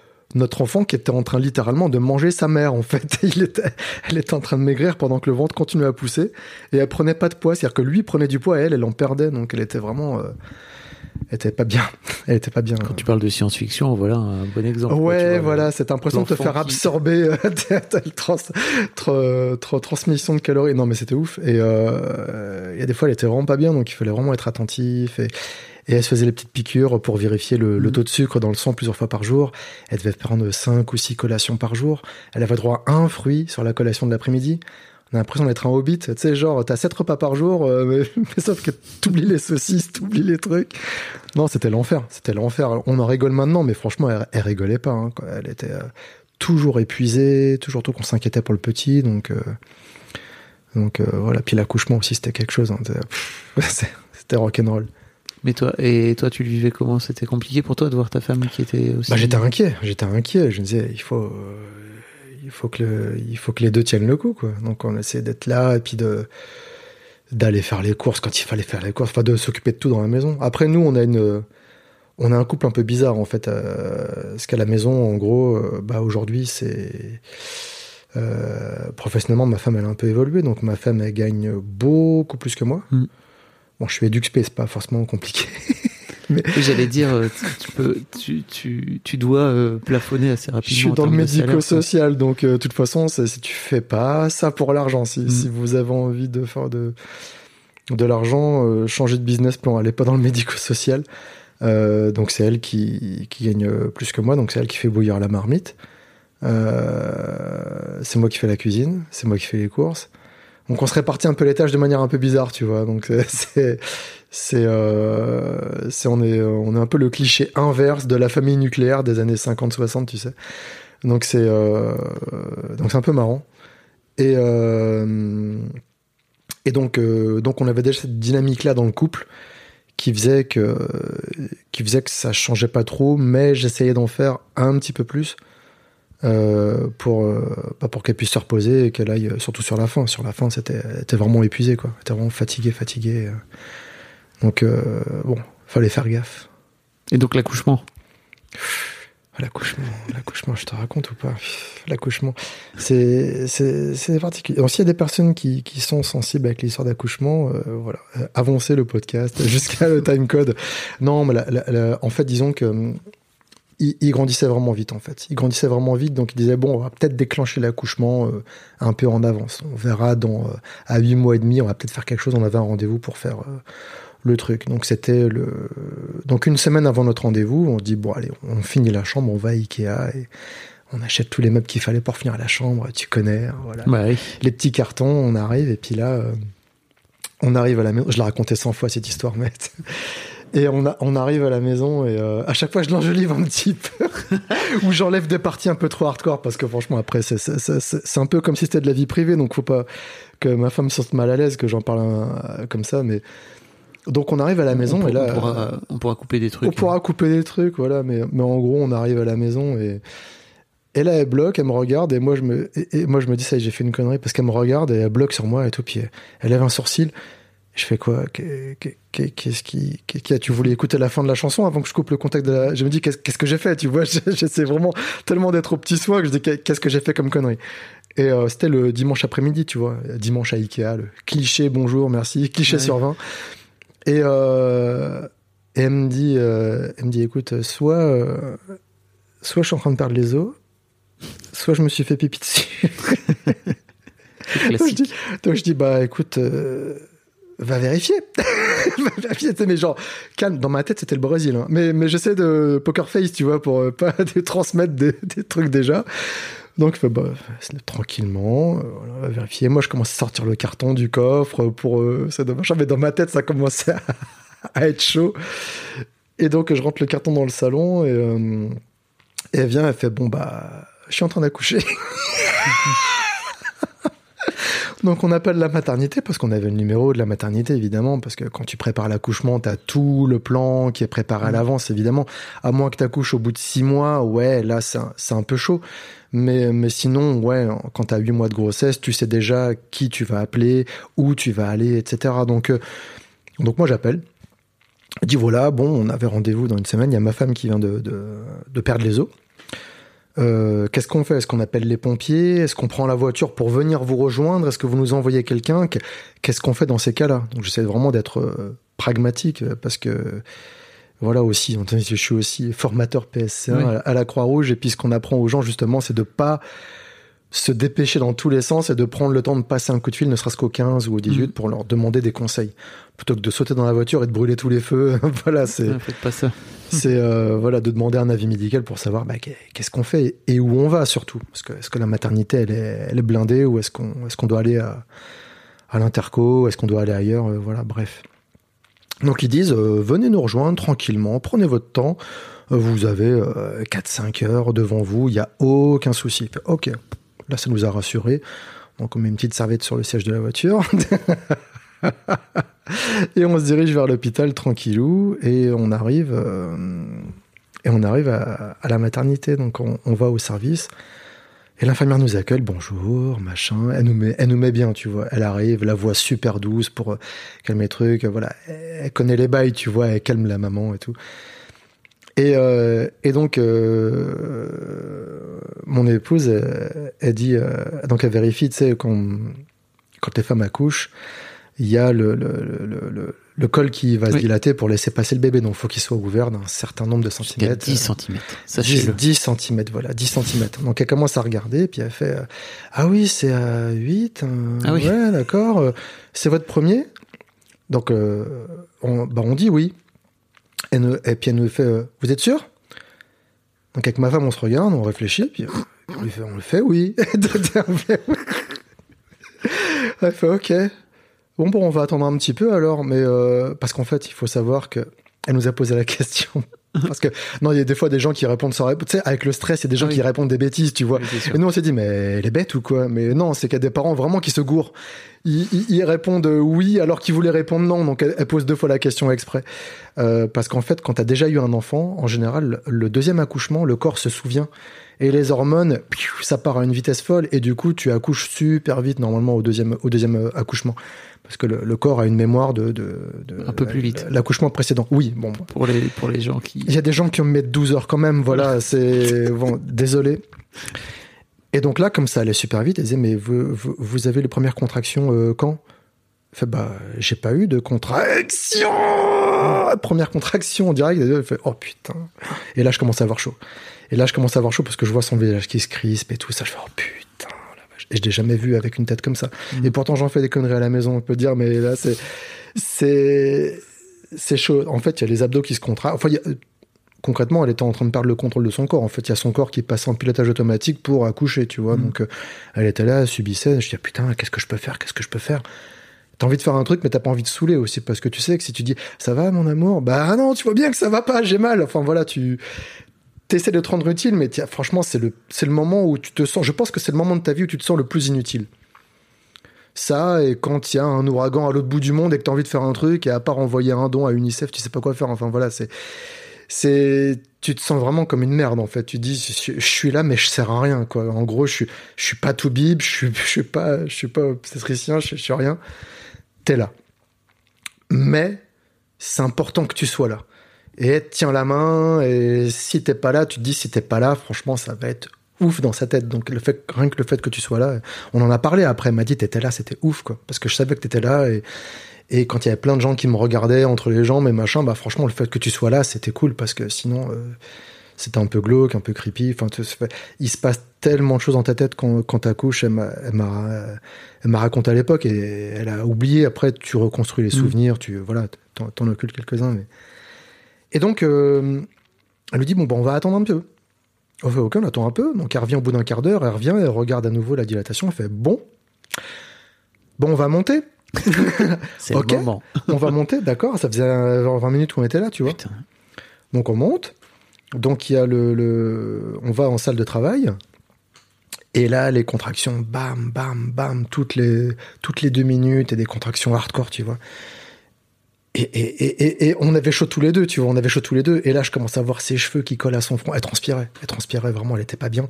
Notre enfant qui était en train littéralement de manger sa mère, en fait. [laughs] Il était, elle était en train de maigrir pendant que le ventre continuait à pousser. Et elle prenait pas de poids. C'est-à-dire que lui prenait du poids et elle, elle en perdait. Donc elle était vraiment. Euh, elle était pas bien. [laughs] Elle était pas bien. Quand tu parles de science-fiction, voilà un bon exemple. Ouais, vois, voilà, cette impression de te faire qui- absorber euh, [laughs] telle trans, tra- tra- transmission de calories. Non, mais c'était ouf. Et euh, il y a des fois, elle était vraiment pas bien, donc il fallait vraiment être attentif. Et, et elle se faisait les petites piqûres pour vérifier le, le Mhm. taux de sucre dans le sang plusieurs fois par jour. Elle devait prendre 5 ou 6 collations par jour. Elle avait droit à un fruit sur la collation de l'après-midi. On a l'impression d'être un hobbit. Tu sais, genre, t'as 7 repas par jour, euh, mais, [laughs] mais sauf que t'oublies les saucisses, t'oublies les trucs. Non, c'était l'enfer. C'était l'enfer. On en rigole maintenant, mais franchement, elle, elle rigolait pas. hein. Elle était euh, toujours épuisée, toujours tout qu'on s'inquiétait pour le petit. Donc, euh, donc voilà. Puis l'accouchement aussi, c'était quelque chose. hein. C'était [laughs] rock'n'roll. Mais toi, et toi, tu le vivais comment? C'était compliqué pour toi de voir ta femme qui était aussi. Bah, j'étais inquiet. J'étais inquiet. Je me disais, il faut, euh, il faut que le, il faut que les deux tiennent le coup, quoi. Donc on essayait d'être là et puis de d'aller faire les courses quand il fallait faire les courses, enfin de s'occuper de tout dans la maison. Après nous, on a une, on a un couple un peu bizarre en fait, euh, parce qu'à la maison, en gros, euh, bah aujourd'hui c'est euh, professionnellement, ma femme elle a un peu évolué, donc ma femme elle gagne beaucoup plus que moi. Mm. Bon, je suis éduqué, c'est pas forcément compliqué. [laughs] Oui, J'allais dire, euh, tu, peux, tu, tu, tu dois euh, plafonner assez Je rapidement. suis en dans le médico-social, donc euh, de toute façon, si tu fais pas ça pour l'argent, si, Mm. si vous avez envie de faire de, de l'argent, euh, changez de business plan, allez pas dans le médico-social. Donc c'est elle qui, qui gagne plus que moi, donc c'est elle qui fait bouillir la marmite. C'est moi qui fais la cuisine, c'est moi qui fais les courses. Donc on se répartit un peu les tâches de manière un peu bizarre, tu vois. Donc [laughs] c'est- c'est euh, on est un peu le cliché inverse de la famille nucléaire des années 50-60, tu sais. Donc c'est euh, c'est un peu marrant. Et euh, donc euh, on avait déjà cette dynamique là dans le couple qui faisait que qui faisait ça changeait pas trop, mais j'essayais d'en faire un petit peu plus euh, pour euh, pas pour qu'elle puisse se reposer et qu'elle aille euh, surtout sur la fin. Sur la fin, c'était était vraiment épuisée quoi, elle était vraiment fatiguée, fatiguée. euh. Donc euh, bon, fallait faire gaffe. Et donc l'accouchement? L'accouchement, l'accouchement, je te raconte ou pas? L'accouchement, c'est c'est c'est particulier. Alors, s'il y a des personnes qui, qui sont sensibles avec l'histoire d'accouchement, voilà, avancez le podcast [laughs] jusqu'à le time code. Non, mais la- la- la- en fait, disons que il, il grandissait vraiment vite en fait. Il grandissait vraiment vite, donc il disait bon, on va peut-être déclencher l'accouchement euh, un peu en avance. On verra dans euh, à huit mois et demi, on va peut-être faire quelque chose. On avait un rendez-vous pour faire euh, le truc. Donc c'était le donc une semaine avant notre rendez-vous, on dit bon allez, on finit la chambre, on va à Ikea et on achète tous les meubles qu'il fallait pour finir la chambre. Tu connais, hein, voilà. Bah. Les petits cartons, on arrive et puis là, on arrive à la maison. Je l'ai raconté 100 fois cette histoire, mais [laughs] et on, a, on arrive à la maison et euh, à chaque fois je l'enjolive un petit peu [laughs] ou j'enlève des parties un peu trop hardcore parce que franchement après c'est c'est- c'est- un peu comme si c'était de la vie privée donc faut pas que ma femme se sente mal à l'aise que j'en parle euh, comme ça mais Donc on arrive à la maison on, et là, on pourra, on pourra couper des trucs. on pourra couper des trucs, voilà. Mais, mais en gros, on arrive à la maison et, et là, elle bloque, elle me regarde et moi, je me, et, et moi, je me dis, ça j'ai fait une connerie parce qu'elle me regarde et elle bloque sur moi et tout. Puis elle, elle lève un sourcil. Je fais quoi? Qu'est- qu'est- Qu'est-ce qui, a? Tu voulais écouter la fin de la chanson avant que je coupe le contact de la. Je me dis, qu'est-ce que j'ai fait? Tu vois, [laughs] j'essaie vraiment tellement d'être au petit soin que je dis, qu'est-ce que j'ai fait comme connerie? Et euh, c'était le dimanche après-midi, tu vois, dimanche à Ikea, le cliché bonjour, merci, cliché Ouais. sur 20. Et, euh, et elle me dit, euh, elle me dit, écoute, soit, soit je suis en train de perdre les os, soit je me suis fait pipi dessus. [laughs] Donc je, dis, donc je dis, bah écoute, va vérifier. [laughs] va vérifier. Mais genre, calme, dans ma tête, c'était le Brésil. hein. Mais, mais j'essaie de poker face, tu vois, pour euh, pas [laughs] transmettre des, trucs déjà. Donc, bah, tranquillement, euh, voilà, on va vérifier. Moi, je commence à sortir le carton du coffre pour. Euh, c'est dommage, mais dans ma tête, ça commençait [laughs] à, être chaud. Et donc, je rentre le carton dans le salon et, euh, et elle vient, elle fait, bon, bah, je suis en train d'accoucher. Donc on appelle la maternité parce qu'on avait le numéro de la maternité évidemment parce que quand tu prépares l'accouchement t'as tout le plan qui est préparé à l'avance évidemment. À moins que t'accouches au bout de six mois ouais là c'est un, c'est un peu chaud. Mais mais sinon ouais quand t'as huit mois de grossesse tu sais déjà qui tu vas appeler où tu vas aller etc donc euh, donc moi j'appelle. Dis voilà bon on avait rendez-vous dans une semaine. Il y a ma femme qui vient de de, de perdre les os euh, qu'est-ce qu'on fait? Est-ce qu'on appelle les pompiers? Est-ce qu'on prend la voiture pour venir vous rejoindre? Est-ce que vous nous envoyez quelqu'un? Qu- Qu'est-ce qu'on fait dans ces cas-là? Donc j'essaie vraiment d'être euh, pragmatique euh, parce que voilà aussi, je suis aussi formateur PSC1 Oui. à, à la Croix-Rouge et puis ce qu'on apprend aux gens justement, c'est de pas se dépêcher dans tous les sens et de prendre le temps de passer un coup de fil, ne serait-ce qu'au 15 ou au 18 Mhm. pour leur demander des conseils plutôt que de sauter dans la voiture et de brûler tous les feux. [laughs] voilà, c'est Ouais, faites pas ça. [laughs] c'est euh, voilà de demander un avis médical pour savoir bah, qu'est- qu'est-ce qu'on fait et où on va surtout parce que est-ce que la maternité elle est, elle est blindée ou est-ce qu'on est-ce qu'on doit aller à, à l'interco est-ce qu'on doit aller ailleurs euh, voilà bref donc ils disent euh, venez nous rejoindre tranquillement prenez votre temps vous avez euh, 4-5 heures devant vous il y a aucun souci ok là ça nous a rassurés. Donc on met une petite serviette sur le siège de la voiture. [laughs] Et on se dirige vers l'hôpital tranquillou et on arrive euh, et on arrive à, la maternité. Donc on, va au service et l'infirmière nous accueille. Bonjour machin. Elle nous met elle nous met bien tu vois. Elle arrive la voix super douce pour euh, calmer les trucs voilà. Elle connaît les bails tu vois. Elle calme la maman et tout et, euh, et donc euh, mon épouse elle, elle dit euh, donc elle vérifie tu sais quand quand les femmes accouchent il y a le, le, le, le, le col qui va se dilater pour laisser passer le bébé. Donc, il faut qu'il soit ouvert d'un certain nombre de centimètres. 10 cm. 10, Sachez-le. 10 cm, voilà, 10 cm. Donc, elle commence à regarder, puis elle fait euh, Ah oui, c'est à 8. euh, Ah oui. Ouais, d'accord. euh, C'est votre premier? Donc, euh, on, bah, on dit oui. Et, puis, elle nous fait euh, Vous êtes sûr? Donc, avec ma femme, on se regarde, on réfléchit, puis euh, on, lui fait, on le fait oui. [laughs] elle fait Ok. Bon, bon, on va attendre un petit peu alors, mais euh, parce qu'en fait, il faut savoir que elle nous a posé la question. [laughs] Parce que non, il y a des fois des gens qui répondent sans réponse. Tu sais, avec le stress, il y a des gens oui. qui répondent des bêtises, tu vois. Oui. Et nous, on s'est dit, mais elle est bête ou quoi? Mais non, c'est qu'il y a des parents vraiment qui se gourrent. Ils, ils- ils répondent euh, oui alors qu'ils voulaient répondre non. Donc, elle, elle pose deux fois la question exprès. Euh, parce qu'en fait, quand tu as déjà eu un enfant, en général, le deuxième accouchement, le corps se souvient. Et les hormones, ça part à une vitesse folle. Et du coup, tu accouches super vite, normalement, au deuxième, au deuxième euh, accouchement. Parce que le, le corps a une mémoire de, de, de- Un peu plus vite. L'accouchement précédent. Oui, bon. Pour les, pour les gens qui. Il y a des gens qui me mettent 12 heures quand même, voilà, c'est bon, désolé. Et donc là, comme ça allait super vite, elle disait, mais vous, vous, vous avez les premières contractions euh, quand? Fait, bah, j'ai pas eu de contraction Première contraction en direct, elle fait, oh putain. Et là, je commence à avoir chaud. Et là, je commence à avoir chaud parce que je vois son visage qui se crispe et tout ça, je fais, oh putain. Et je l'ai jamais vu avec une tête comme ça. Et pourtant, j'en fais des conneries à la maison, on peut dire, mais là, c'est, c'est, c'est chaud. En fait, il y a les abdos qui se contractent. Enfin, il y a- concrètement, elle était en train de perdre le contrôle de son corps. En fait, il y a son corps qui passe en pilotage automatique pour accoucher, tu vois. Donc, euh, elle était là, elle subissait. Je dis, ah, putain, qu'est-ce que je peux faire? Qu'est-ce que je peux faire? T'as envie de faire un truc, mais t'as pas envie de saouler aussi, parce que tu sais que si tu dis, ça va, mon amour? Bah non, tu vois bien que ça va pas, j'ai mal. Enfin, voilà, tu essaies de te rendre utile, mais tiens, franchement, c'est le, le moment où tu te sens. Je pense que c'est le moment de ta vie où tu te sens le plus inutile. Ça, et quand il y a un ouragan à l'autre bout du monde et que tu as envie de faire un truc, et à part envoyer un don à UNICEF, tu sais pas quoi faire. Enfin voilà, c'est. tu te sens vraiment comme une merde en fait. Tu dis, je, je suis là, mais je sers à rien quoi. En gros, je suis, je suis pas tout bib, je suis, [laughs] je suis pas, je suis pas obstétricien, je, je suis rien. T'es là. Mais c'est important que tu sois là. Et tient la main, et si t'es pas là, tu te dis, si t'es pas là, franchement, ça va être ouf dans sa tête. Donc le fait, rien que le fait que tu sois là, on en a parlé après, elle m'a dit, t'étais là, c'était ouf, quoi. Parce que je savais que t'étais là, et, et quand il y avait plein de gens qui me regardaient entre les jambes et machin, bah franchement, le fait que tu sois là, c'était cool, parce que sinon, euh, c'était un peu glauque, un peu creepy. Enfin, il se passe tellement de choses dans ta tête quand, quand t'accouches. Elle m'a, raconté à l'époque et elle a oublié. Après, tu reconstruis les souvenirs, tu, voilà, t'en, t'en occultes quelques-uns. Mais... Et donc, euh, elle lui dit, bon, bah, on va attendre un peu. On fait, ok, on attend un peu. Donc, elle revient au bout d'un quart d'heure, elle revient, elle regarde à nouveau la dilatation, elle fait, bon, bon, on va monter. [laughs] C'est le moment. On va monter, d'accord. Ça faisait euh, 20 minutes qu'on était là, tu vois. Putain. Donc on monte. Donc il y a le, le- on va en salle de travail. Et là, les contractions, bam, bam, bam, toutes les, toutes les deux minutes et des contractions hardcore, tu vois. Et, et, et, et, on avait chaud tous les deux, tu vois, on avait chaud tous les deux. Et là, je commence à voir ses cheveux qui collent à son front. Elle transpirait, elle transpirait vraiment, elle était pas bien.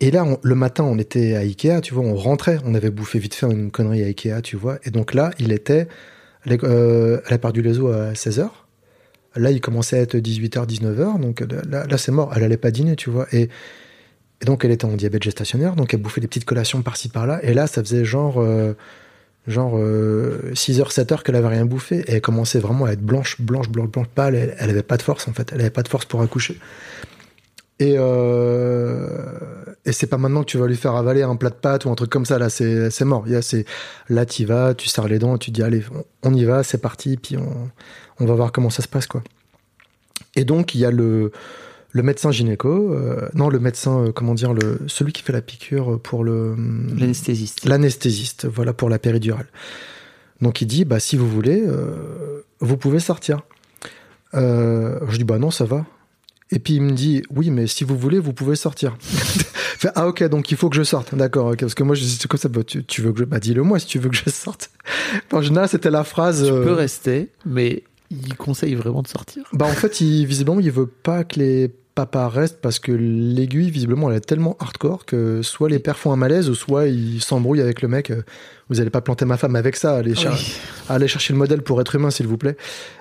Et là, le matin, on était à Ikea, tu vois, on rentrait, on avait bouffé vite fait une connerie à Ikea, tu vois. Et donc là, il était, euh, elle a perdu les os à 16h. Là, il commençait à être 18h, 19h. Donc euh, là, c'est mort. Elle allait pas dîner, tu vois. Et, donc, elle était en diabète gestationnnaire. Donc, elle bouffait des petites collations par-ci, par-là. Et là, ça faisait genre, euh, genre 6h, 7h qu'elle avait rien bouffé. Et elle commençait vraiment à être blanche, blanche, blanche, blanche, pâle. Elle, elle avait pas de force, en fait. Elle avait pas de force pour accoucher. Et, euh, et c'est pas maintenant que tu vas lui faire avaler un plat de pâtes ou un truc comme ça. Là, c'est c'est mort. A, c'est, là, tu vas, tu serres les dents, tu dis, allez, on, on y va, c'est parti. Puis on, on va voir comment ça se passe, quoi. Et donc, il y a le, le médecin gynéco, euh, non, le médecin, euh, comment dire, le, celui qui fait la piqûre pour le. L'anesthésiste. L'anesthésiste, voilà, pour la péridurale. Donc il dit, bah, si vous voulez, euh, vous pouvez sortir. Euh, je dis, bah non, ça va. Et puis il me dit, oui, mais si vous voulez, vous pouvez sortir. [laughs] Fait, ah ok, donc il faut que je sorte, d'accord. parce que moi, je dis, comme ça, bah, tu, tu veux que je... Bah dis-le moi si tu veux que je [laughs] sorte. en général, c'était la phrase... Tu euh, peux rester, mais il conseille vraiment de sortir. bah en fait, il, visiblement, il veut pas que les papas restent parce que l'aiguille, visiblement, elle est tellement hardcore que soit les pères font un malaise ou soit ils s'embrouillent avec le mec. Euh, Vous allez pas planter ma femme avec ça. Allez, cher- Oui. allez chercher le modèle pour être humain, s'il vous plaît.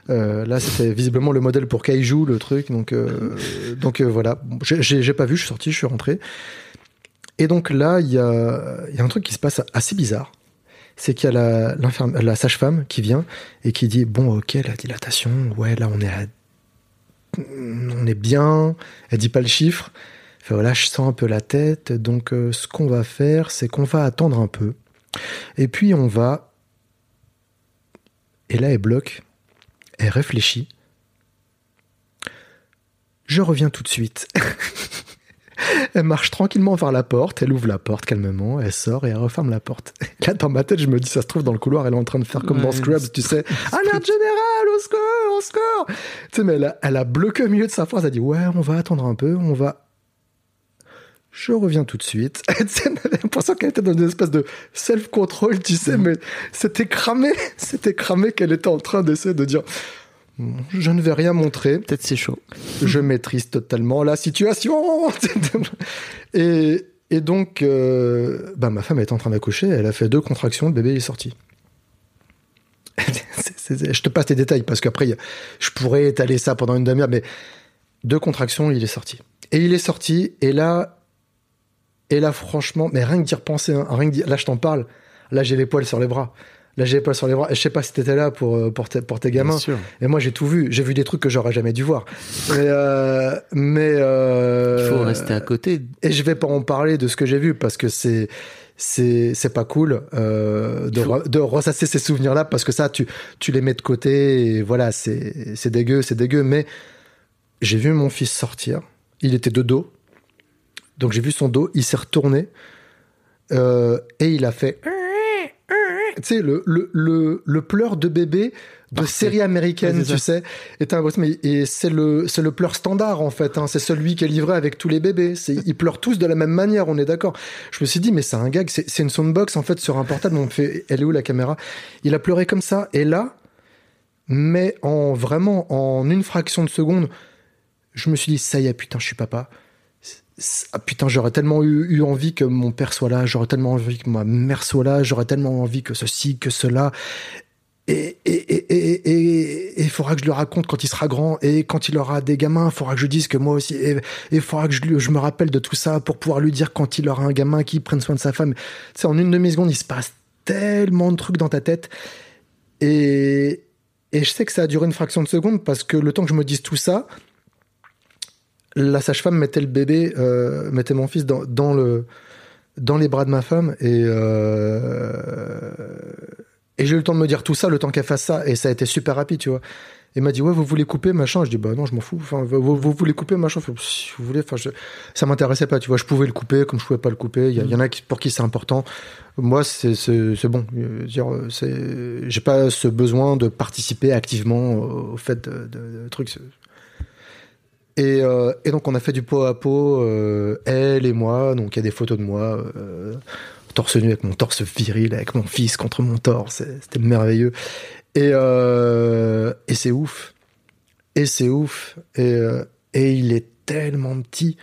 Euh, là, c'était visiblement le modèle pour Kaiju, le truc. Donc, euh, donc euh, voilà. J'ai- pas vu, je suis sorti, je suis rentré. Et donc là, il y a, y a un truc qui se passe assez bizarre. C'est qu'il y a la, la sage-femme qui vient et qui dit Bon, ok, la dilatation, ouais, là, on est à on est bien. Elle dit pas le chiffre. Fait, voilà, je sens un peu la tête. Donc, euh, ce qu'on va faire, c'est qu'on va attendre un peu. Et puis, on va. Et là, elle bloque. Elle réfléchit. Je reviens tout de suite. [laughs] [laughs] elle marche tranquillement vers la porte. Elle ouvre la porte calmement. Elle sort et elle referme la porte. [laughs] Là, dans ma tête, je me dis, ça se trouve dans le couloir, elle est en train de faire comme dans. Scrubs, tu sais. [laughs] Alerte générale, au score, au score. Tu sais, mais elle a, elle a bloqué au milieu de sa phrase. Elle a dit, ouais, on va attendre un peu, on va. Je reviens tout de suite. Avait l'impression qu'elle était dans une espèce de self-control, tu sais, mais c'était cramé. C'était cramé qu'elle était en train d'essayer de dire, je ne vais rien montrer Peut-être c'est chaud. je maîtrise totalement la situation. [laughs] et, et donc, euh, bah, ma femme est en train d'accoucher, elle a fait deux contractions, le bébé est sorti. [laughs] Je te passe les détails parce qu'après, je pourrais étaler ça pendant une demi-heure, mais deux contractions, il est sorti. Et il est sorti, et là, et là, franchement, mais rien que d'y repenser, hein, rien que là, je t'en parle, là, j'ai les poils sur les bras. Là, j'ai les poils sur les bras. Et je sais pas si t'étais là pour, euh, pour, tes, pour tes gamins. Bien sûr. Et moi, j'ai tout vu. J'ai vu des trucs que j'aurais jamais dû voir. Mais, euh, mais euh, Il faut rester à côté. Et je vais pas en parler de ce que j'ai vu parce que c'est c'est c'est pas cool euh, de, re- de ressasser ces souvenirs là parce que ça tu tu les mets de côté et voilà c'est c'est dégueu c'est dégueu mais j'ai vu mon fils sortir il était de dos donc j'ai vu son dos il s'est retourné euh, et il a fait tu sais le, le le le pleur de bébé de Parfait. série américaine, Ouais, tu sais. L'impression- mais- et c'est le, c'est le pleur standard, en fait. hein. C'est celui qui est livré avec tous les bébés. C'est, ils pleurent tous de la même manière, on est d'accord. Je me suis dit, mais c'est un gag, c'est, c'est une soundbox, en fait, sur un portable. On me fait, elle est où la caméra? Il a pleuré comme ça. Et là, mais en vraiment, en une fraction de seconde, je me suis dit, ça y est, putain, je suis papa. C'est- Ah, putain, j'aurais tellement eu, envie que mon père soit là, j'aurais tellement envie que ma mère soit là, j'aurais tellement envie que ceci, que cela. Et et et et et il faudra que je le raconte quand il sera grand et quand il aura des gamins, il faudra que je dise que moi aussi et il faudra que je, je me rappelle de tout ça pour pouvoir lui dire quand il aura un gamin qui prenne soin de sa femme. Sais, en une demi seconde, il se passe tellement de trucs dans ta tête et et je sais que ça a duré une fraction de seconde parce que le temps que je me dise tout ça, la sage-femme mettait le bébé, euh, mettait mon fils dans, dans le dans les bras de ma femme et euh, et j'ai eu le temps de me dire tout ça, le temps qu'elle fasse ça et ça a été super rapide, tu vois. Et m'a dit ouais vous voulez couper machin, je dis bah non je m'en fous, enfin vous, vous voulez couper machin, si vous voulez, enfin je, ça m'intéressait pas, tu vois, je pouvais le couper comme je pouvais pas le couper. Il y, en a pour qui c'est important. Moi c'est bon, dire c'est j'ai pas ce besoin de participer activement au, au fait de, de, de trucs. Et, euh, et donc on a fait du pot à pot, euh, elle et moi. Donc il y a des photos de moi, euh, torse nu avec mon torse viril, avec mon fils contre mon torse. C'était merveilleux. Et, euh, et c'est ouf. Et c'est ouf. Et, euh, et il est tellement petit.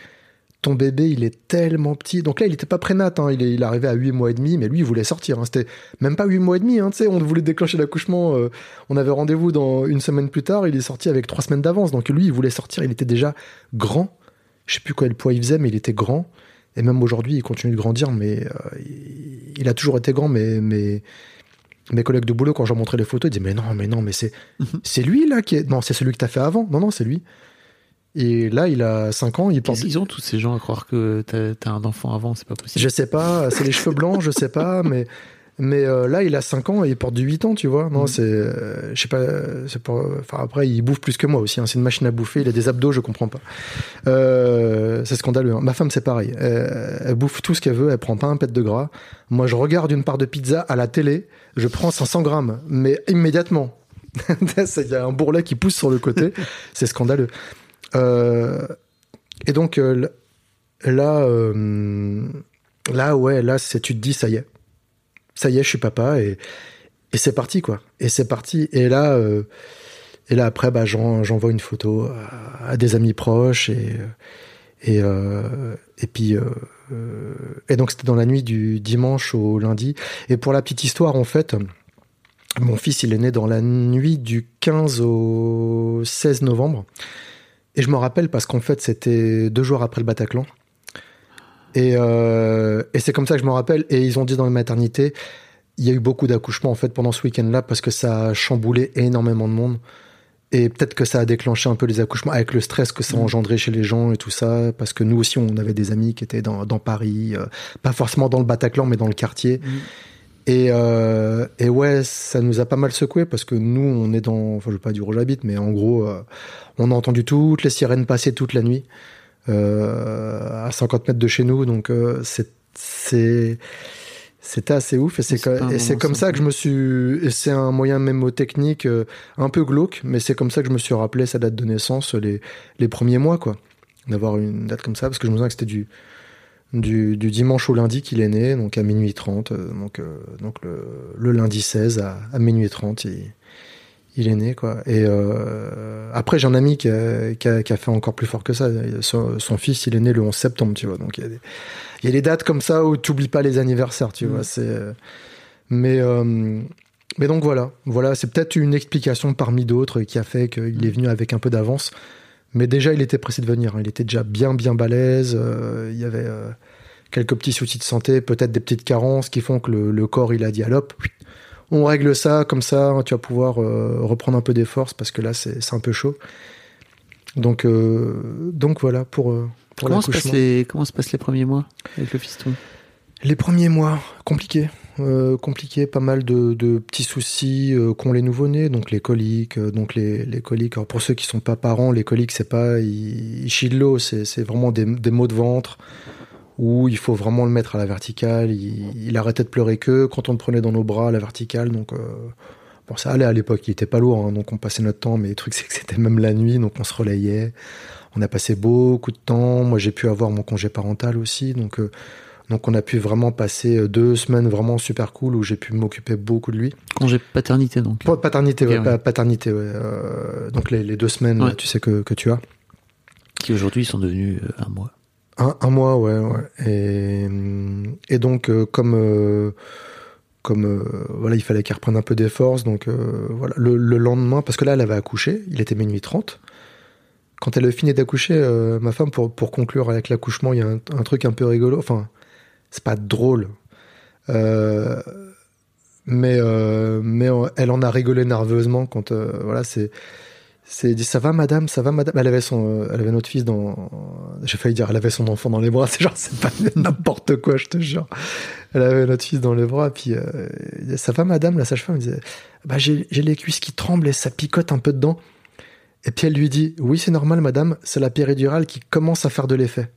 Ton bébé, il est tellement petit. Donc là, il était pas prénat. Hein. Il, est, il arrivait à 8 mois et demi, mais lui, il voulait sortir. Hein. C'était même pas 8 mois et demi. Hein. Tu sais, on voulait déclencher l'accouchement. euh, on avait rendez-vous dans une semaine plus tard. Il est sorti avec trois semaines d'avance. Donc lui, il voulait sortir. Il était déjà grand. Je sais plus quel poids il faisait, mais il était grand. Et même aujourd'hui, il continue de grandir. Mais euh, il, a toujours été grand. Mais, mais mes collègues de boulot, quand j'en montrais les photos, ils disaient Mais non, mais non, mais c'est c'est lui là qui est. Non, c'est celui que t'as fait avant. Non, non, c'est lui. Et là, il a 5 ans. Il porte. Qu'ils ont tous ces gens à croire que t'as un enfant avant C'est pas possible. Je sais pas, c'est les cheveux blancs, je sais pas, mais mais euh, là il a 5 ans et il porte du 8 ans, tu vois. Non, Mhm. c'est euh, je sais pas, c'est pas enfin après il bouffe plus que moi aussi, hein. c'est une machine à bouffer, il a des abdos, je comprends pas. Euh, c'est scandaleux. hein. Ma femme c'est pareil, elle, elle bouffe tout ce qu'elle veut, elle prend pas un pet de gras. Moi je regarde une part de pizza à la télé, je prends 500 grammes, mais immédiatement. [laughs] Il y a un bourrelet qui pousse sur le côté, c'est scandaleux. Euh, et donc euh, là, euh, là, ouais, là, c'est, tu te dis, ça y est. Ça y est, je suis papa et, c'est parti, quoi. Et c'est parti. Et là, et là après, bah, j'en, j'envoie une photo à, des amis proches et, et, puis, et donc c'était dans la nuit du dimanche au lundi. Et pour la petite histoire, en fait, mon fils, il est né dans la nuit du 15 au 16 novembre. Et je me rappelle parce qu'en fait, c'était deux jours après le Bataclan. Et, euh, et c'est comme ça que je me rappelle. Et ils ont dit dans la maternité, il y a eu beaucoup d'accouchements en fait pendant ce week-end-là parce que ça a chamboulé énormément de monde. Et peut-être que ça a déclenché un peu les accouchements avec le stress que ça a engendré chez les gens et tout ça. Parce que nous aussi, on avait des amis qui étaient dans, dans Paris, euh, pas forcément dans le Bataclan, mais dans le quartier. Et, euh, et ouais, ça nous a pas mal secoué parce que nous, on est dans, enfin, je veux pas dire où j'habite, mais en gros, euh, on a entendu toutes les sirènes passer toute la nuit euh, à 50 mètres de chez nous, donc c'est c'était assez ouf. Et c'est comme ça que je me suis c'est un moyen mémotechnique un peu glauque, mais c'est comme ça que je me suis rappelé sa date de naissance les les premiers mois quoi, d'avoir une date comme ça parce que je me souviens que c'était du du, du dimanche au lundi qu'il est né, donc à minuit 30. euh, donc, euh, donc le, le lundi 16 à, à minuit 30, il, il est né, quoi. Et euh, après, j'ai un ami qui a, qui, a, qui a fait encore plus fort que ça. Son, son fils, il est né le 11 septembre, tu vois. Donc il y a des, il y a des dates comme ça où tu oublies pas les anniversaires, tu Mm. vois. C'est, mais, euh, mais donc voilà. Voilà, c'est peut-être une explication parmi d'autres qui a fait qu'il est venu avec un peu d'avance. Mais déjà, il était pressé de venir. hein. Il était déjà bien, bien balèze. Euh, il y avait euh, quelques petits soucis de santé, peut-être des petites carences qui font que le, le corps, il a dit, on règle ça, comme ça, tu vas pouvoir euh, reprendre un peu des forces parce que là, c'est un peu chaud. Donc, donc voilà pour, pour Comment se, l'accouchement. les, comment se passent les premiers mois avec le fiston? Les premiers mois, compliqués. Euh, compliqué, pas mal de, de petits soucis euh, qu'ont les nouveau-nés, donc les coliques, euh, donc les, les coliques. Alors pour ceux qui sont pas parents, les coliques c'est pas ils, l'eau, c'est vraiment des, des maux de ventre où il faut vraiment le mettre à la verticale. Il, arrêtait de pleurer que quand on le prenait dans nos bras à la verticale, donc Bon, ça allait à l'époque, il était pas lourd, hein, donc on passait notre temps, mais le truc [laughs] c'est que c'était même la nuit, donc on se relayait. On a passé beaucoup de temps. Moi, j'ai pu avoir mon congé parental aussi, donc donc on a pu vraiment passer euh, deux semaines vraiment super cool où j'ai pu m'occuper beaucoup de lui. Congé paternité donc. Paternité, Ok, ouais, paternité, ouais. Euh, donc les, les deux semaines, tu sais que, que tu as. Qui aujourd'hui sont devenus euh, un mois. Un, un mois, ouais, ouais. Et, et donc, euh, comme, euh, comme voilà, il fallait qu'elle reprenne un peu des forces, donc voilà. Le, le lendemain, parce que là, elle avait accouché, il était minuit 30. Quand elle a fini d'accoucher, euh, ma femme, pour, pour conclure avec l'accouchement, il y a un, un truc un peu rigolo. Enfin, c'est pas drôle. Euh, mais, euh, mais elle en a rigolé nerveusement quand, euh, voilà, c'est. C'est dit ça va madame, ça va madame. Elle avait son, elle avait notre fils dans. J'ai failli dire, elle avait son enfant dans les bras. [laughs] C'est genre, c'est pas n'importe quoi, je te jure. Elle avait notre fils dans les bras, puis ça va madame, la sage-femme disait, bah j'ai les cuisses qui tremblent et ça picote un peu dedans. Et puis elle lui dit, oui c'est normal madame, c'est la péridurale qui commence à faire de l'effet.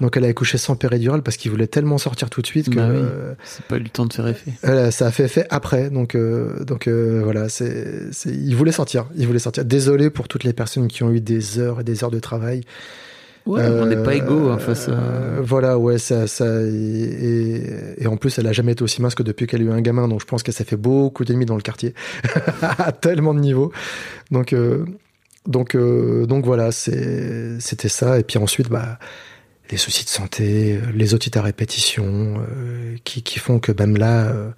Donc elle a accouché sans péridurale parce qu'il voulait tellement sortir tout de suite que Bah oui. euh, C'est pas eu le temps de faire effet. euh, ça a fait effet après, donc euh, donc euh, voilà, c'est il voulait sortir, il voulait sortir. Désolé pour toutes les personnes qui ont eu des heures et des heures de travail. Ouais, on n'est pas Euh, égaux hein, face à. voilà, ouais, ça ça et, et, et en plus elle a jamais été aussi mince que depuis qu'elle a eu un gamin, donc je pense qu'elle s'est fait beaucoup d'ennemis dans le quartier [laughs] à tellement de niveaux. Donc euh, donc euh, donc voilà, c'était ça et puis ensuite bah les soucis de santé, euh, les otites à répétition, euh, qui, qui font que même là, euh,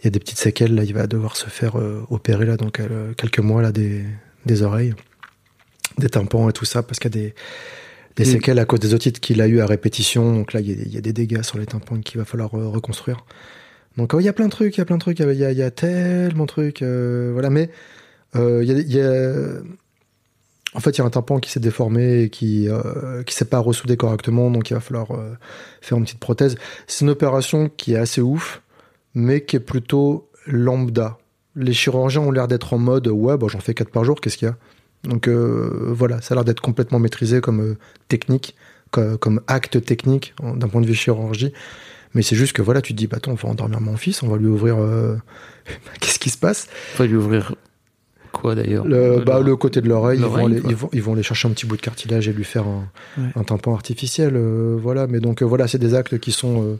il y a des petites séquelles. Là, il va devoir se faire euh, opérer là, donc euh, quelques mois là des, des oreilles, des tympans et tout ça, parce qu'il y a des, des Mm. séquelles à cause des otites qu'il a eu à répétition. Donc là, il y y a des dégâts sur les tympans qu'il va falloir euh, reconstruire. Donc euh, il y a plein de trucs, il y a plein de trucs, il y y a tellement de trucs, euh, voilà. Mais euh, il y a, il y a en fait, il y a un tympan qui s'est déformé et qui euh, qui s'est pas ressoudé correctement, donc il va falloir euh, faire une petite prothèse. C'est une opération qui est assez ouf, mais qui est plutôt lambda. Les chirurgiens ont l'air d'être en mode ouais, bah, j'en fais quatre par jour, qu'est-ce qu'il y a? Donc euh, voilà, ça a l'air d'être complètement maîtrisé comme euh, technique, comme, acte technique d'un point de vue chirurgie. Mais c'est juste que voilà, tu te dis, bah attends, on va endormir mon fils, on va lui ouvrir. euh, [laughs] Qu'est-ce qui se passe? Faut lui ouvrir quoi d'ailleurs le, bah, le- le côté de l'oreille, ils ils, vont, ils vont aller chercher un petit bout de cartilage et lui faire un, Ouais. un tympan artificiel. euh, voilà, mais donc euh, voilà, c'est des actes qui sont. euh,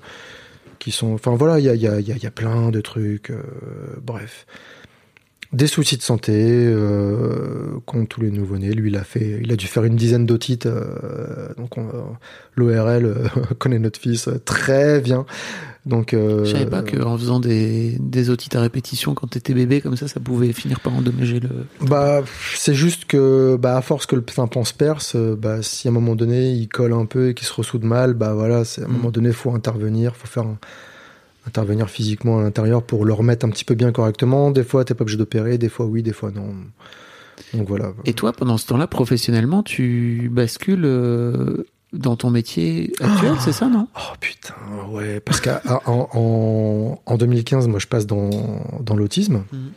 qui sont enfin voilà, il y a, il y, a, il y a- y a plein de trucs. euh, bref. Des soucis de santé, euh, qu'ont tous les nouveau-nés. Lui, il a, fait, il a dû faire une dizaine d'otites. euh, donc, on- l'ORL euh, [laughs] connaît notre fils euh, très bien. Donc, euh, Je savais pas qu'en faisant des, des otites à répétition quand t'étais bébé, comme ça, ça pouvait finir par endommager le. Bah, c'est juste que, bah, à force que le tympan se perce, euh, bah, si à un moment donné il colle un peu et qu'il se ressoude mal, bah voilà, c'est à un Mm. moment donné faut intervenir, faut faire un- intervenir physiquement à l'intérieur pour le remettre un petit peu bien correctement. Des fois t'es pas obligé d'opérer, des fois oui, des fois non. Donc voilà. Et toi, pendant ce temps-là, professionnellement, tu bascules euh, dans ton métier actuel, c'est ça, non? Oh putain, ouais, parce qu'en en, en 2015, moi je passe dans, dans l'autisme. Mhm.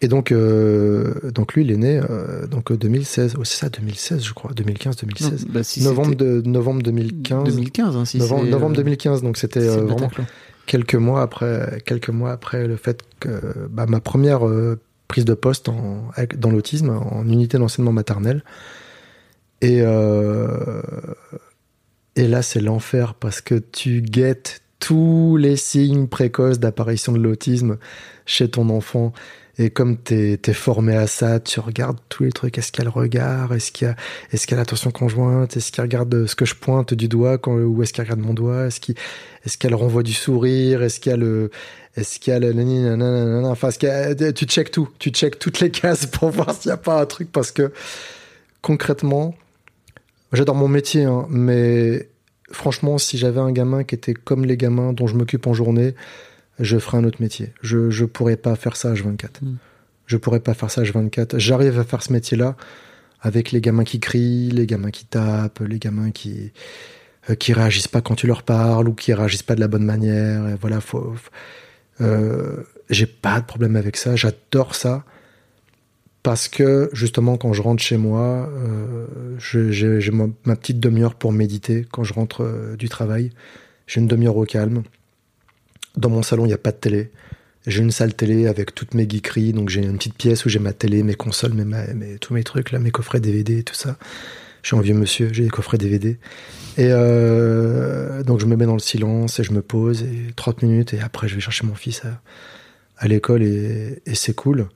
Et donc, euh, donc lui, il est né euh, donc 2016. Oh, c'est ça, 2016, je crois, 2015-2016. Non, bah, si novembre, de, novembre 2015. 2015, hein, si novembre, c'est, novembre euh, 2015, donc c'était euh, vraiment. Quelques mois après, quelques mois après le fait que bah, ma première euh, prise de poste dans l'autisme en unité d'enseignement maternel. Et euh, et là c'est l'enfer parce que tu guettes tous les signes précoces d'apparition de l'autisme chez ton enfant. Et comme t'es es formé à ça, tu regardes tous les trucs. Est-ce qu'il y Est-ce qu'il y a, est-ce qu'il y a l'attention conjointe Est-ce qu'il regarde ce que je pointe du doigt Ou est-ce qu'il regarde mon doigt Est-ce qu'il est-ce qu'elle renvoie du sourire Est-ce qu'il y a le, est-ce qu'il y a le, nanana, enfin, y a- tu checkes tout, tu checkes toutes les [laughs] cases pour voir s'il n'y a pas un truc parce que concrètement, j'adore mon métier, hein, mais franchement, si j'avais un gamin qui était comme les gamins dont je m'occupe en journée, je ferais un autre métier. Je, je pourrais pas faire ça H24. Mm. Je pourrais pas faire ça H24. J'arrive à faire ce métier-là avec les gamins qui crient, les gamins qui tapent, les gamins qui euh, qui réagissent pas quand tu leur parles ou qui réagissent pas de la bonne manière. Et voilà, faut, faut- euh, j'ai pas de problème avec ça. J'adore ça parce que justement quand je rentre chez moi, euh, j'ai j'ai ma, ma petite demi-heure pour méditer quand je rentre euh, du travail. J'ai une demi-heure au calme. Dans mon salon, il n'y a pas de télé. J'ai une salle télé avec toutes mes geekeries, donc j'ai une petite pièce où j'ai ma télé, mes consoles, mes, mes, tous mes trucs là, mes coffrets DVD, tout ça. Je suis un vieux monsieur, j'ai des coffrets DVD. Et euh, donc je me mets dans le silence et je me pose et 30 minutes et après je vais chercher mon fils à, l'école et, et c'est cool.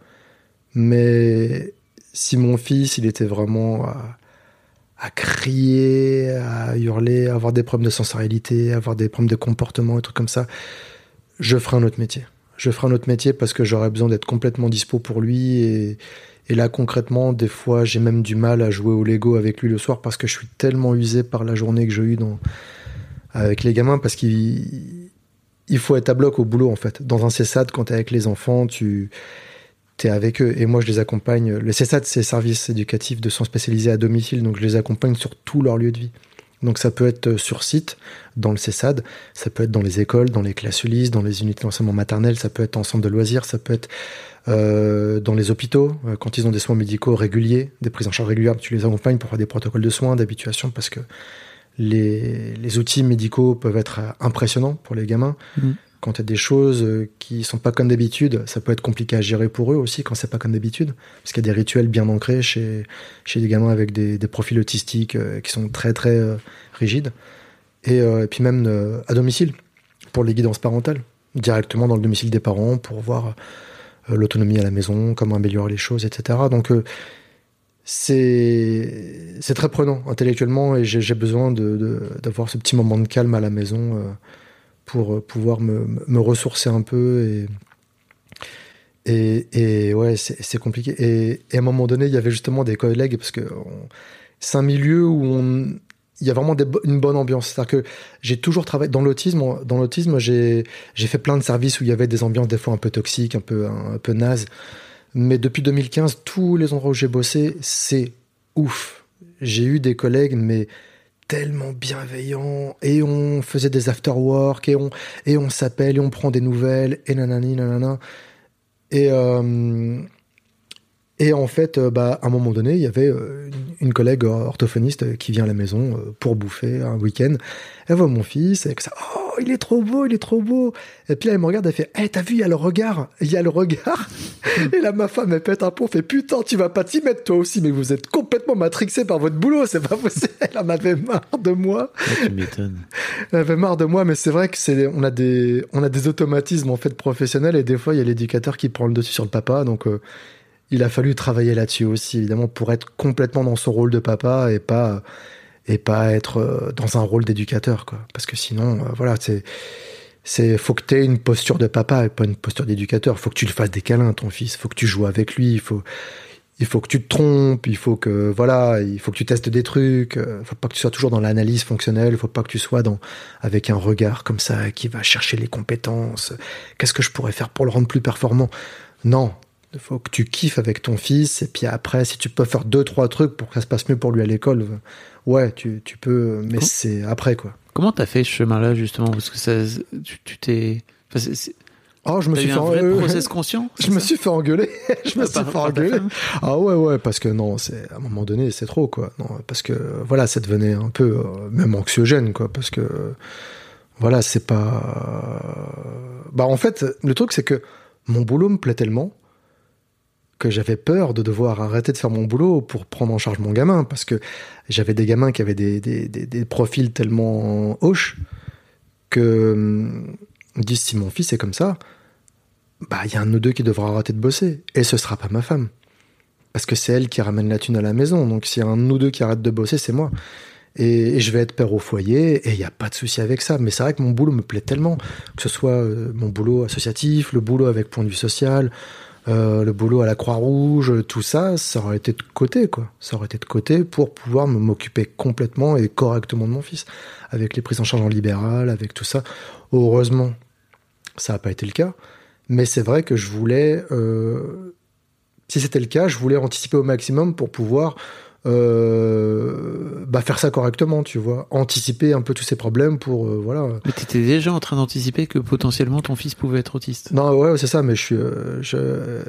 Mais si mon fils il était vraiment à, à, crier, à hurler, à avoir des problèmes de sensorialité, à avoir des problèmes de comportement et trucs comme ça, je ferai un autre métier. Je ferai un autre métier parce que j'aurais besoin d'être complètement dispo pour lui et, là, concrètement, des fois, j'ai même du mal à jouer au Lego avec lui le soir parce que je suis tellement usé par la journée que j'ai eue avec les gamins parce qu'il il faut être à bloc au boulot, en fait. Dans un CESAD, quand tu es avec les enfants, tu es avec eux. Et moi, je les accompagne. Le CESAD, c'est service éducatif de soins spécialisés à domicile, donc je les accompagne sur tout leur lieu de vie. Donc ça peut être sur site, dans le CESAD, ça peut être dans les écoles, dans les classes ULIS, dans les unités d'enseignement maternel, ça peut être en centre de loisirs, ça peut être euh, dans les hôpitaux, euh, quand ils ont des soins médicaux réguliers, des prises en charge régulières, tu les accompagnes pour faire des protocoles de soins, d'habituation, parce que les, les, outils médicaux peuvent être impressionnants pour les gamins. Mmh. Quand il y a des choses qui sont pas comme d'habitude, ça peut être compliqué à gérer pour eux aussi quand c'est pas comme d'habitude, parce qu'il y a des rituels bien ancrés chez chez des gamins avec des, des profils autistiques euh, qui sont très très euh, rigides, et, euh, puis même euh, à domicile pour les guidances parentales, directement dans le domicile des parents pour voir euh, l'autonomie à la maison, comment améliorer les choses, etc. Donc euh, c'est c'est très prenant intellectuellement et j'ai besoin d'avoir de, ce petit moment de calme à la maison euh, pour pouvoir me, ressourcer un peu et et, ouais c'est compliqué et, à un moment donné il y avait justement des collègues parce que c'est un milieu où on il y a vraiment une bonne ambiance. C'est-à-dire que j'ai toujours travaillé dans l'autisme. Dans l'autisme, j'ai j'ai fait plein de services où il y avait des ambiances des fois un peu toxiques, un peu un, un peu nazes. Mais depuis 2015, tous les endroits où j'ai bossé, c'est ouf. J'ai eu des collègues, mais tellement bienveillants et on faisait des after work et on et on s'appelle et on prend des nouvelles et nanani nanana. Et euh, et en fait, euh, bah, à un moment donné, il y avait euh, une collègue orthophoniste qui vient à la maison euh, pour bouffer un week-end. Elle voit mon fils, et que ça, oh, il est trop beau, il est trop beau. Et puis là, elle me regarde, elle fait, hey, t'as vu, il y a le regard, il y a le regard. [laughs] et là, ma femme, elle pète un pont, fait, putain, tu vas pas t'y mettre toi aussi, mais vous êtes complètement matrixé par votre boulot, c'est pas possible. Elle en avait marre de moi. Ouais, tu m'étonnes. Elle avait marre de moi, mais c'est vrai que c'est, on a des, on a des automatismes, en fait, professionnels, et des fois, il y a l'éducateur qui prend le dessus sur le papa, donc, euh, il a fallu travailler là-dessus aussi, évidemment, pour être complètement dans son rôle de papa et pas et pas être dans un rôle d'éducateur, quoi. Parce que sinon, euh, voilà, c'est c'est faut que tu aies une posture de papa et pas une posture d'éducateur. Faut que tu le fasses des câlins, ton fils. Faut que tu joues avec lui. Il faut il faut que tu te trompes. Il faut que voilà, il faut que tu testes des trucs. Faut pas que tu sois toujours dans l'analyse fonctionnelle. Il faut pas que tu sois dans avec un regard comme ça qui va chercher les compétences. Qu'est-ce que je pourrais faire pour le rendre plus performant? Non, il faut que tu kiffes avec ton fils, et puis après, si tu peux faire deux, trois trucs pour que ça se passe mieux pour lui à l'école, ouais, tu, tu peux, mais c'est après, quoi. Comment t'as fait ce chemin-là, justement? Parce que ça, tu t'es. Enfin, Oh, je me suis fait process [laughs] conscient Je me suis fait engueuler. [laughs] je me suis fait engueuler. Ah ouais, ouais, parce que non, c'est à un moment donné, c'est trop, quoi. Non, parce que voilà, ça devenait un peu euh, même anxiogène, quoi. Parce que euh, voilà, c'est pas. Bah en fait, le truc c'est que mon boulot me plaît tellement que j'avais peur de devoir arrêter de faire mon boulot pour prendre en charge mon gamin, parce que j'avais des gamins qui avaient des, des, profils tellement hoches que hum, disent si mon fils est comme ça, bah il y a un de nous deux qui devra arrêter de bosser. Et ce sera pas ma femme. Parce que c'est elle qui ramène la thune à la maison. Donc s'il y a un de nous deux qui arrête de bosser c'est moi. Et, je vais être père au foyer et il y a pas de souci avec ça. Mais c'est vrai que mon boulot me plaît tellement. Que ce soit euh, mon boulot associatif le boulot avec point de vue social euh, le boulot à la Croix-Rouge tout ça ça aurait été de côté quoi. Ça aurait été de côté pour pouvoir m'occuper complètement et correctement de mon fils. Avec les prises en charge en libéral avec tout ça. Heureusement ça n'a pas été le cas. Mais c'est vrai que je voulais, euh, si c'était le cas, je voulais anticiper au maximum pour pouvoir euh, bah, faire ça correctement, tu vois. Anticiper un peu tous ces problèmes pour, euh, voilà. Mais t'étais déjà en train d'anticiper que potentiellement ton fils pouvait être autiste. Non, ouais, c'est ça, mais je suis. euh, je, euh,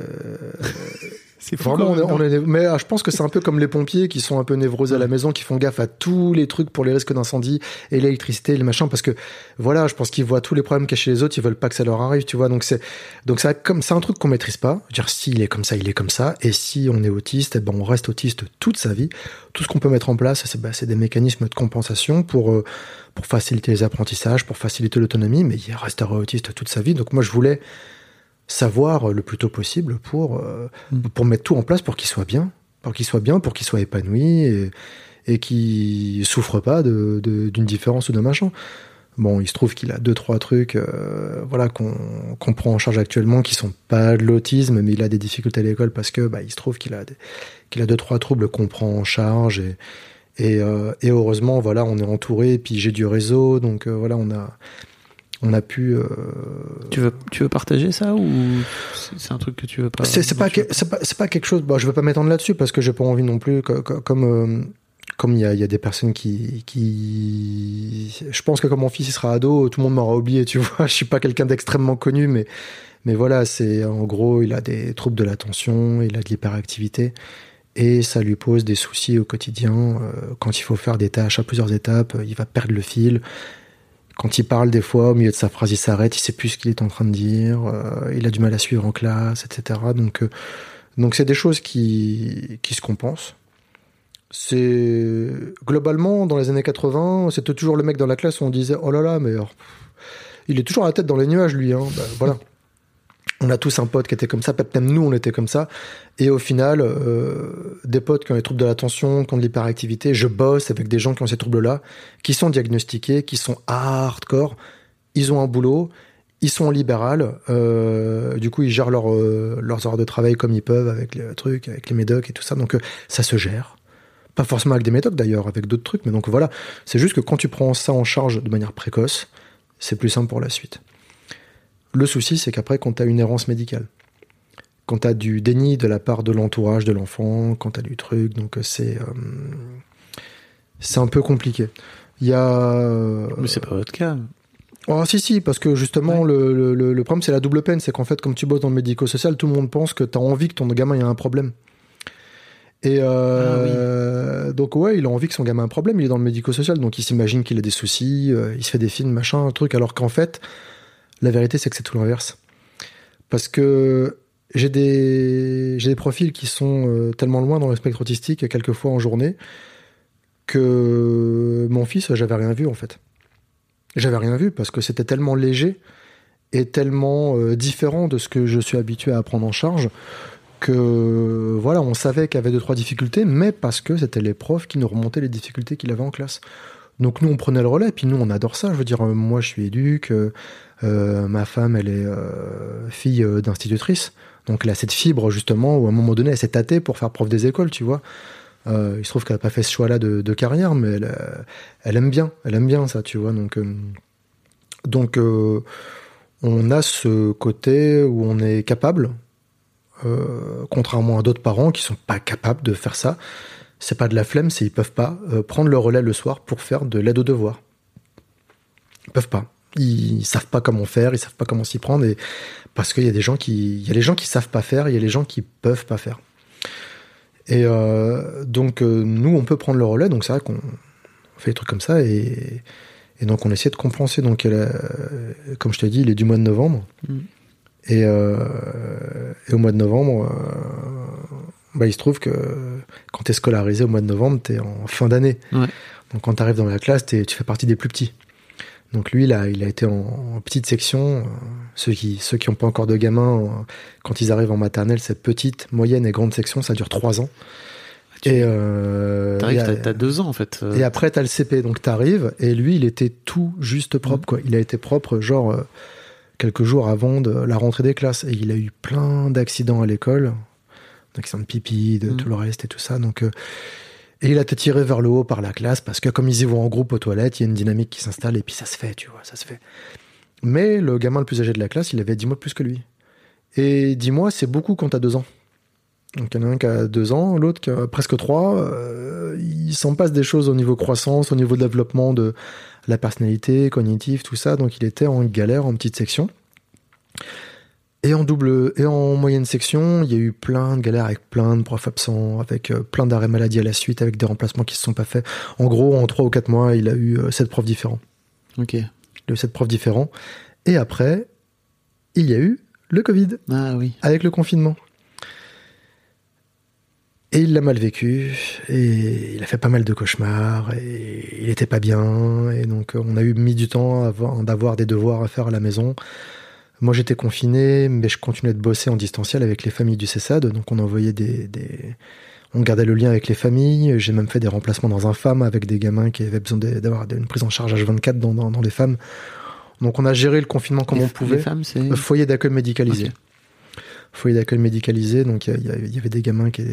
C'est Vraiment, on on est- mais ah, je pense que c'est un peu comme les pompiers qui sont un peu névrosés à la maison, qui font gaffe à tous les trucs pour les risques d'incendie et l'électricité, les machins, parce que voilà, je pense qu'ils voient tous les problèmes cachés les autres, ils veulent pas que ça leur arrive, tu vois. Donc c'est donc ça comme c'est un truc qu'on maîtrise pas. Dire s'il est comme ça, il est comme ça, et si on est autiste, eh ben on reste autiste toute sa vie. Tout ce qu'on peut mettre en place, c'est bah, des mécanismes de compensation pour euh, pour faciliter les apprentissages, pour faciliter l'autonomie, mais il restera autiste toute sa vie. Donc moi je voulais savoir euh, le plus tôt possible pour, euh, Mm. pour mettre tout en place pour qu'il soit bien, pour qu'il soit bien, pour qu'il soit épanoui et, et qu'il souffre pas de- de- d'une différence ou d'un machin. Bon, il se trouve qu'il a deux trois trucs, euh, voilà, qu'on prend en charge actuellement, qui sont pas de l'autisme, mais il a des difficultés à l'école parce que, bah, il se trouve qu'il a qu'il a deux trois troubles qu'on prend en charge et et, euh, et heureusement, voilà, on est entouré. Puis j'ai du réseau, donc voilà, on a on a pu euh, Tu veux, tu veux partager ça ou c'est un truc que tu veux pas c'est pas, c'est pas, c'est pas quelque chose. Bon, je veux pas m'étendre là-dessus parce que j'ai pas envie non plus. co- co- Comme euh, comme il y a, y a des personnes qui qui. Je pense que quand mon fils il sera ado, tout le monde m'aura oublié. Tu [laughs] vois, je suis pas quelqu'un d'extrêmement connu, mais mais voilà, c'est en gros, il a des troubles de l'attention, il a de l'hyperactivité. Et ça lui pose des soucis au quotidien. Euh, quand il faut faire des tâches à plusieurs étapes, il va perdre le fil. Quand il parle, des fois, au milieu de sa phrase, il s'arrête, il sait plus ce qu'il est en train de dire, euh, il a du mal à suivre en classe, etc. Donc, euh, donc c'est des choses qui, qui se compensent. C'est globalement dans les années 80, c'était toujours le mec dans la classe où on disait oh là là, mais alors, il est toujours la tête dans les nuages lui. Hein. Ben, voilà. On a tous un pote qui était comme ça, peut-être même nous on était comme ça. Et au final, euh, des potes qui ont des troubles de l'attention, qui ont de l'hyperactivité, je bosse avec des gens qui ont ces troubles-là, qui sont diagnostiqués, qui sont hardcore, ils ont un boulot, ils sont en libéral, euh, du coup ils gèrent euh, leurs heures de travail comme ils peuvent avec les trucs, avec les médocs et tout ça, donc ça se gère. Pas forcément avec des médocs d'ailleurs, avec d'autres trucs, mais donc voilà, c'est juste que quand tu prends ça en charge de manière précoce, c'est plus simple pour la suite. Le souci, c'est qu'après, quand tu as une errance médicale, quand tu as du déni de la part de l'entourage de l'enfant, quand tu as du truc, donc euh, c'est euh, c'est un peu compliqué. Il y a. euh, Mais c'est pas votre cas. Oh, si, si, parce que justement, le, le, le- le problème, c'est la double peine. C'est qu'en fait, comme tu bosses dans le médico-social, tout le monde pense que tu as envie que ton gamin ait un problème. Et euh, donc, ouais, il a envie que son gamin ait un problème. Il est dans le médico-social, donc il s'imagine qu'il a des soucis, il se fait des films, machin, un truc, alors qu'en fait, la vérité, c'est que c'est tout l'inverse. Parce que j'ai des, profils qui sont euh, tellement loin dans le spectre autistique, quelquefois en journée, que mon fils, j'avais rien vu, en fait. J'avais rien vu parce que c'était tellement léger et tellement euh, différent de ce que je suis habitué à prendre en charge que voilà, on savait qu'il y avait deux trois difficultés, mais parce que c'était les profs qui nous remontaient les difficultés qu'il avait en classe. Donc nous on prenait le relais, puis nous on adore ça. Je veux dire, euh, moi je suis éduque, euh, euh, ma femme elle est fille d'institutrice, donc elle a cette fibre justement où à un moment donné elle s'est tâtée pour faire prof des écoles, tu vois. Il se trouve qu'elle n'a pas fait ce choix-là de, de carrière, mais elle, elle aime bien, elle aime bien ça, tu vois. Donc, donc on a ce côté où on est capable, contrairement à d'autres parents qui sont pas capables de faire ça. C'est pas de la flemme, c'est ils peuvent pas euh, prendre le relais le soir pour faire de l'aide aux devoirs. Ils peuvent pas. Ils savent pas comment faire, ils savent pas comment s'y prendre, et parce qu'il y a des gens qui, il y a les gens qui savent pas faire, il y a les gens qui peuvent pas faire. Et euh, donc, euh, nous, on peut prendre le relais. Donc, c'est vrai qu'on fait des trucs comme ça. Et, et donc, on essaie de compenser. Donc, elle comme je t'ai dit, il est du mois de novembre. Mm. Et, et au mois de novembre, bah, il se trouve que quand tu es scolarisé au mois de novembre, tu es en fin d'année. Ouais. Donc, quand tu arrives dans la classe, t'es- tu fais partie des plus petits. Donc lui, là, il a été en, en petite section. Euh, Ceux qui ceux qui n'ont pas encore de gamins, euh, quand ils arrivent en maternelle, c'est petite, moyenne et grande section, ça dure trois ans. Tu- Et, euh, T'arrives, a- t'as, deux ans en fait. euh, et après, t'as le CP, donc t'arrives, et lui, il était tout juste propre, quoi. Il a été propre, genre, euh, quelques jours avant de la rentrée des classes. Et il a eu plein d'accidents à l'école, d'accidents de pipi, de Mm. tout le reste et tout ça. Donc, euh, et il a été tiré vers le haut par la classe, parce que comme ils y vont en groupe aux toilettes, il y a une dynamique qui s'installe, et puis ça se fait, tu vois, ça se fait. Mais le gamin le plus âgé de la classe, il avait 10 mois de plus que lui. Et 10 mois, c'est beaucoup quand t'as deux ans. Donc il y en a un qui a deux ans, l'autre qui a presque trois. Euh, il s'en passe des choses au niveau croissance, au niveau développement de la personnalité, cognitive, tout ça. Donc il était en galère, en petite section. Et en double et en moyenne section, il y a eu plein de galères avec plein de profs absents, avec euh, plein d'arrêts maladie à la suite, avec des remplacements qui se sont pas faits. En gros, en trois ou quatre mois, il a eu euh, sept profs différents. Ok. Il a eu sept profs différents. Et après, il y a eu le Covid Ah oui. avec le confinement. Et il l'a mal vécu, et il a fait pas mal de cauchemars, et il était pas bien, et donc euh, on a eu mis du temps avant d'avoir des devoirs à faire à la maison. Moi j'étais confiné, mais je continuais de bosser en distanciel avec les familles du CESAD, donc on envoyait des, des- on gardait le lien avec les familles. J'ai même fait des remplacements dans un FAM avec des gamins qui avaient besoin d'avoir une prise en charge H24 dans, dans, dans les FAM. Donc on a géré le confinement comme Les- on pouvait. Les femmes, c'est. Euh, Foyer d'accueil médicalisé. Foyer d'accueil médicalisé, donc il y, avait des gamins qui,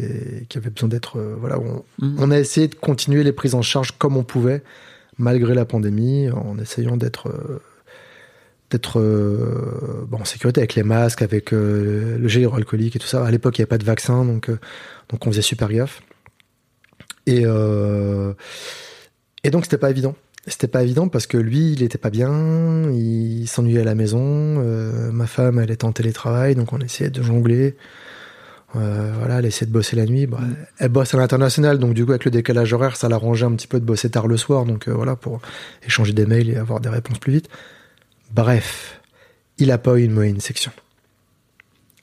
qui avaient besoin d'être. euh, voilà, on, Mhm. on a essayé de continuer les prises en charge comme on pouvait, malgré la pandémie, en essayant d'être euh, d'être euh, en sécurité avec les masques, avec euh, le gel hydroalcoolique et tout ça. À l'époque, il n'y avait pas de vaccin, donc euh, donc on faisait super gaffe. Et et donc c'était pas évident. C'était pas évident parce que lui, il était pas bien, il s'ennuyait à la maison. ma femme, elle était en télétravail, donc on essayait de jongler. Voilà, elle essayait de bosser la nuit. Bah, Elle bosse à l'international, donc du coup, avec le décalage horaire, ça l'arrangeait un petit peu de bosser tard le soir, donc voilà, pour échanger des mails et avoir des réponses plus vite. Bref, il a pas eu une moyenne section.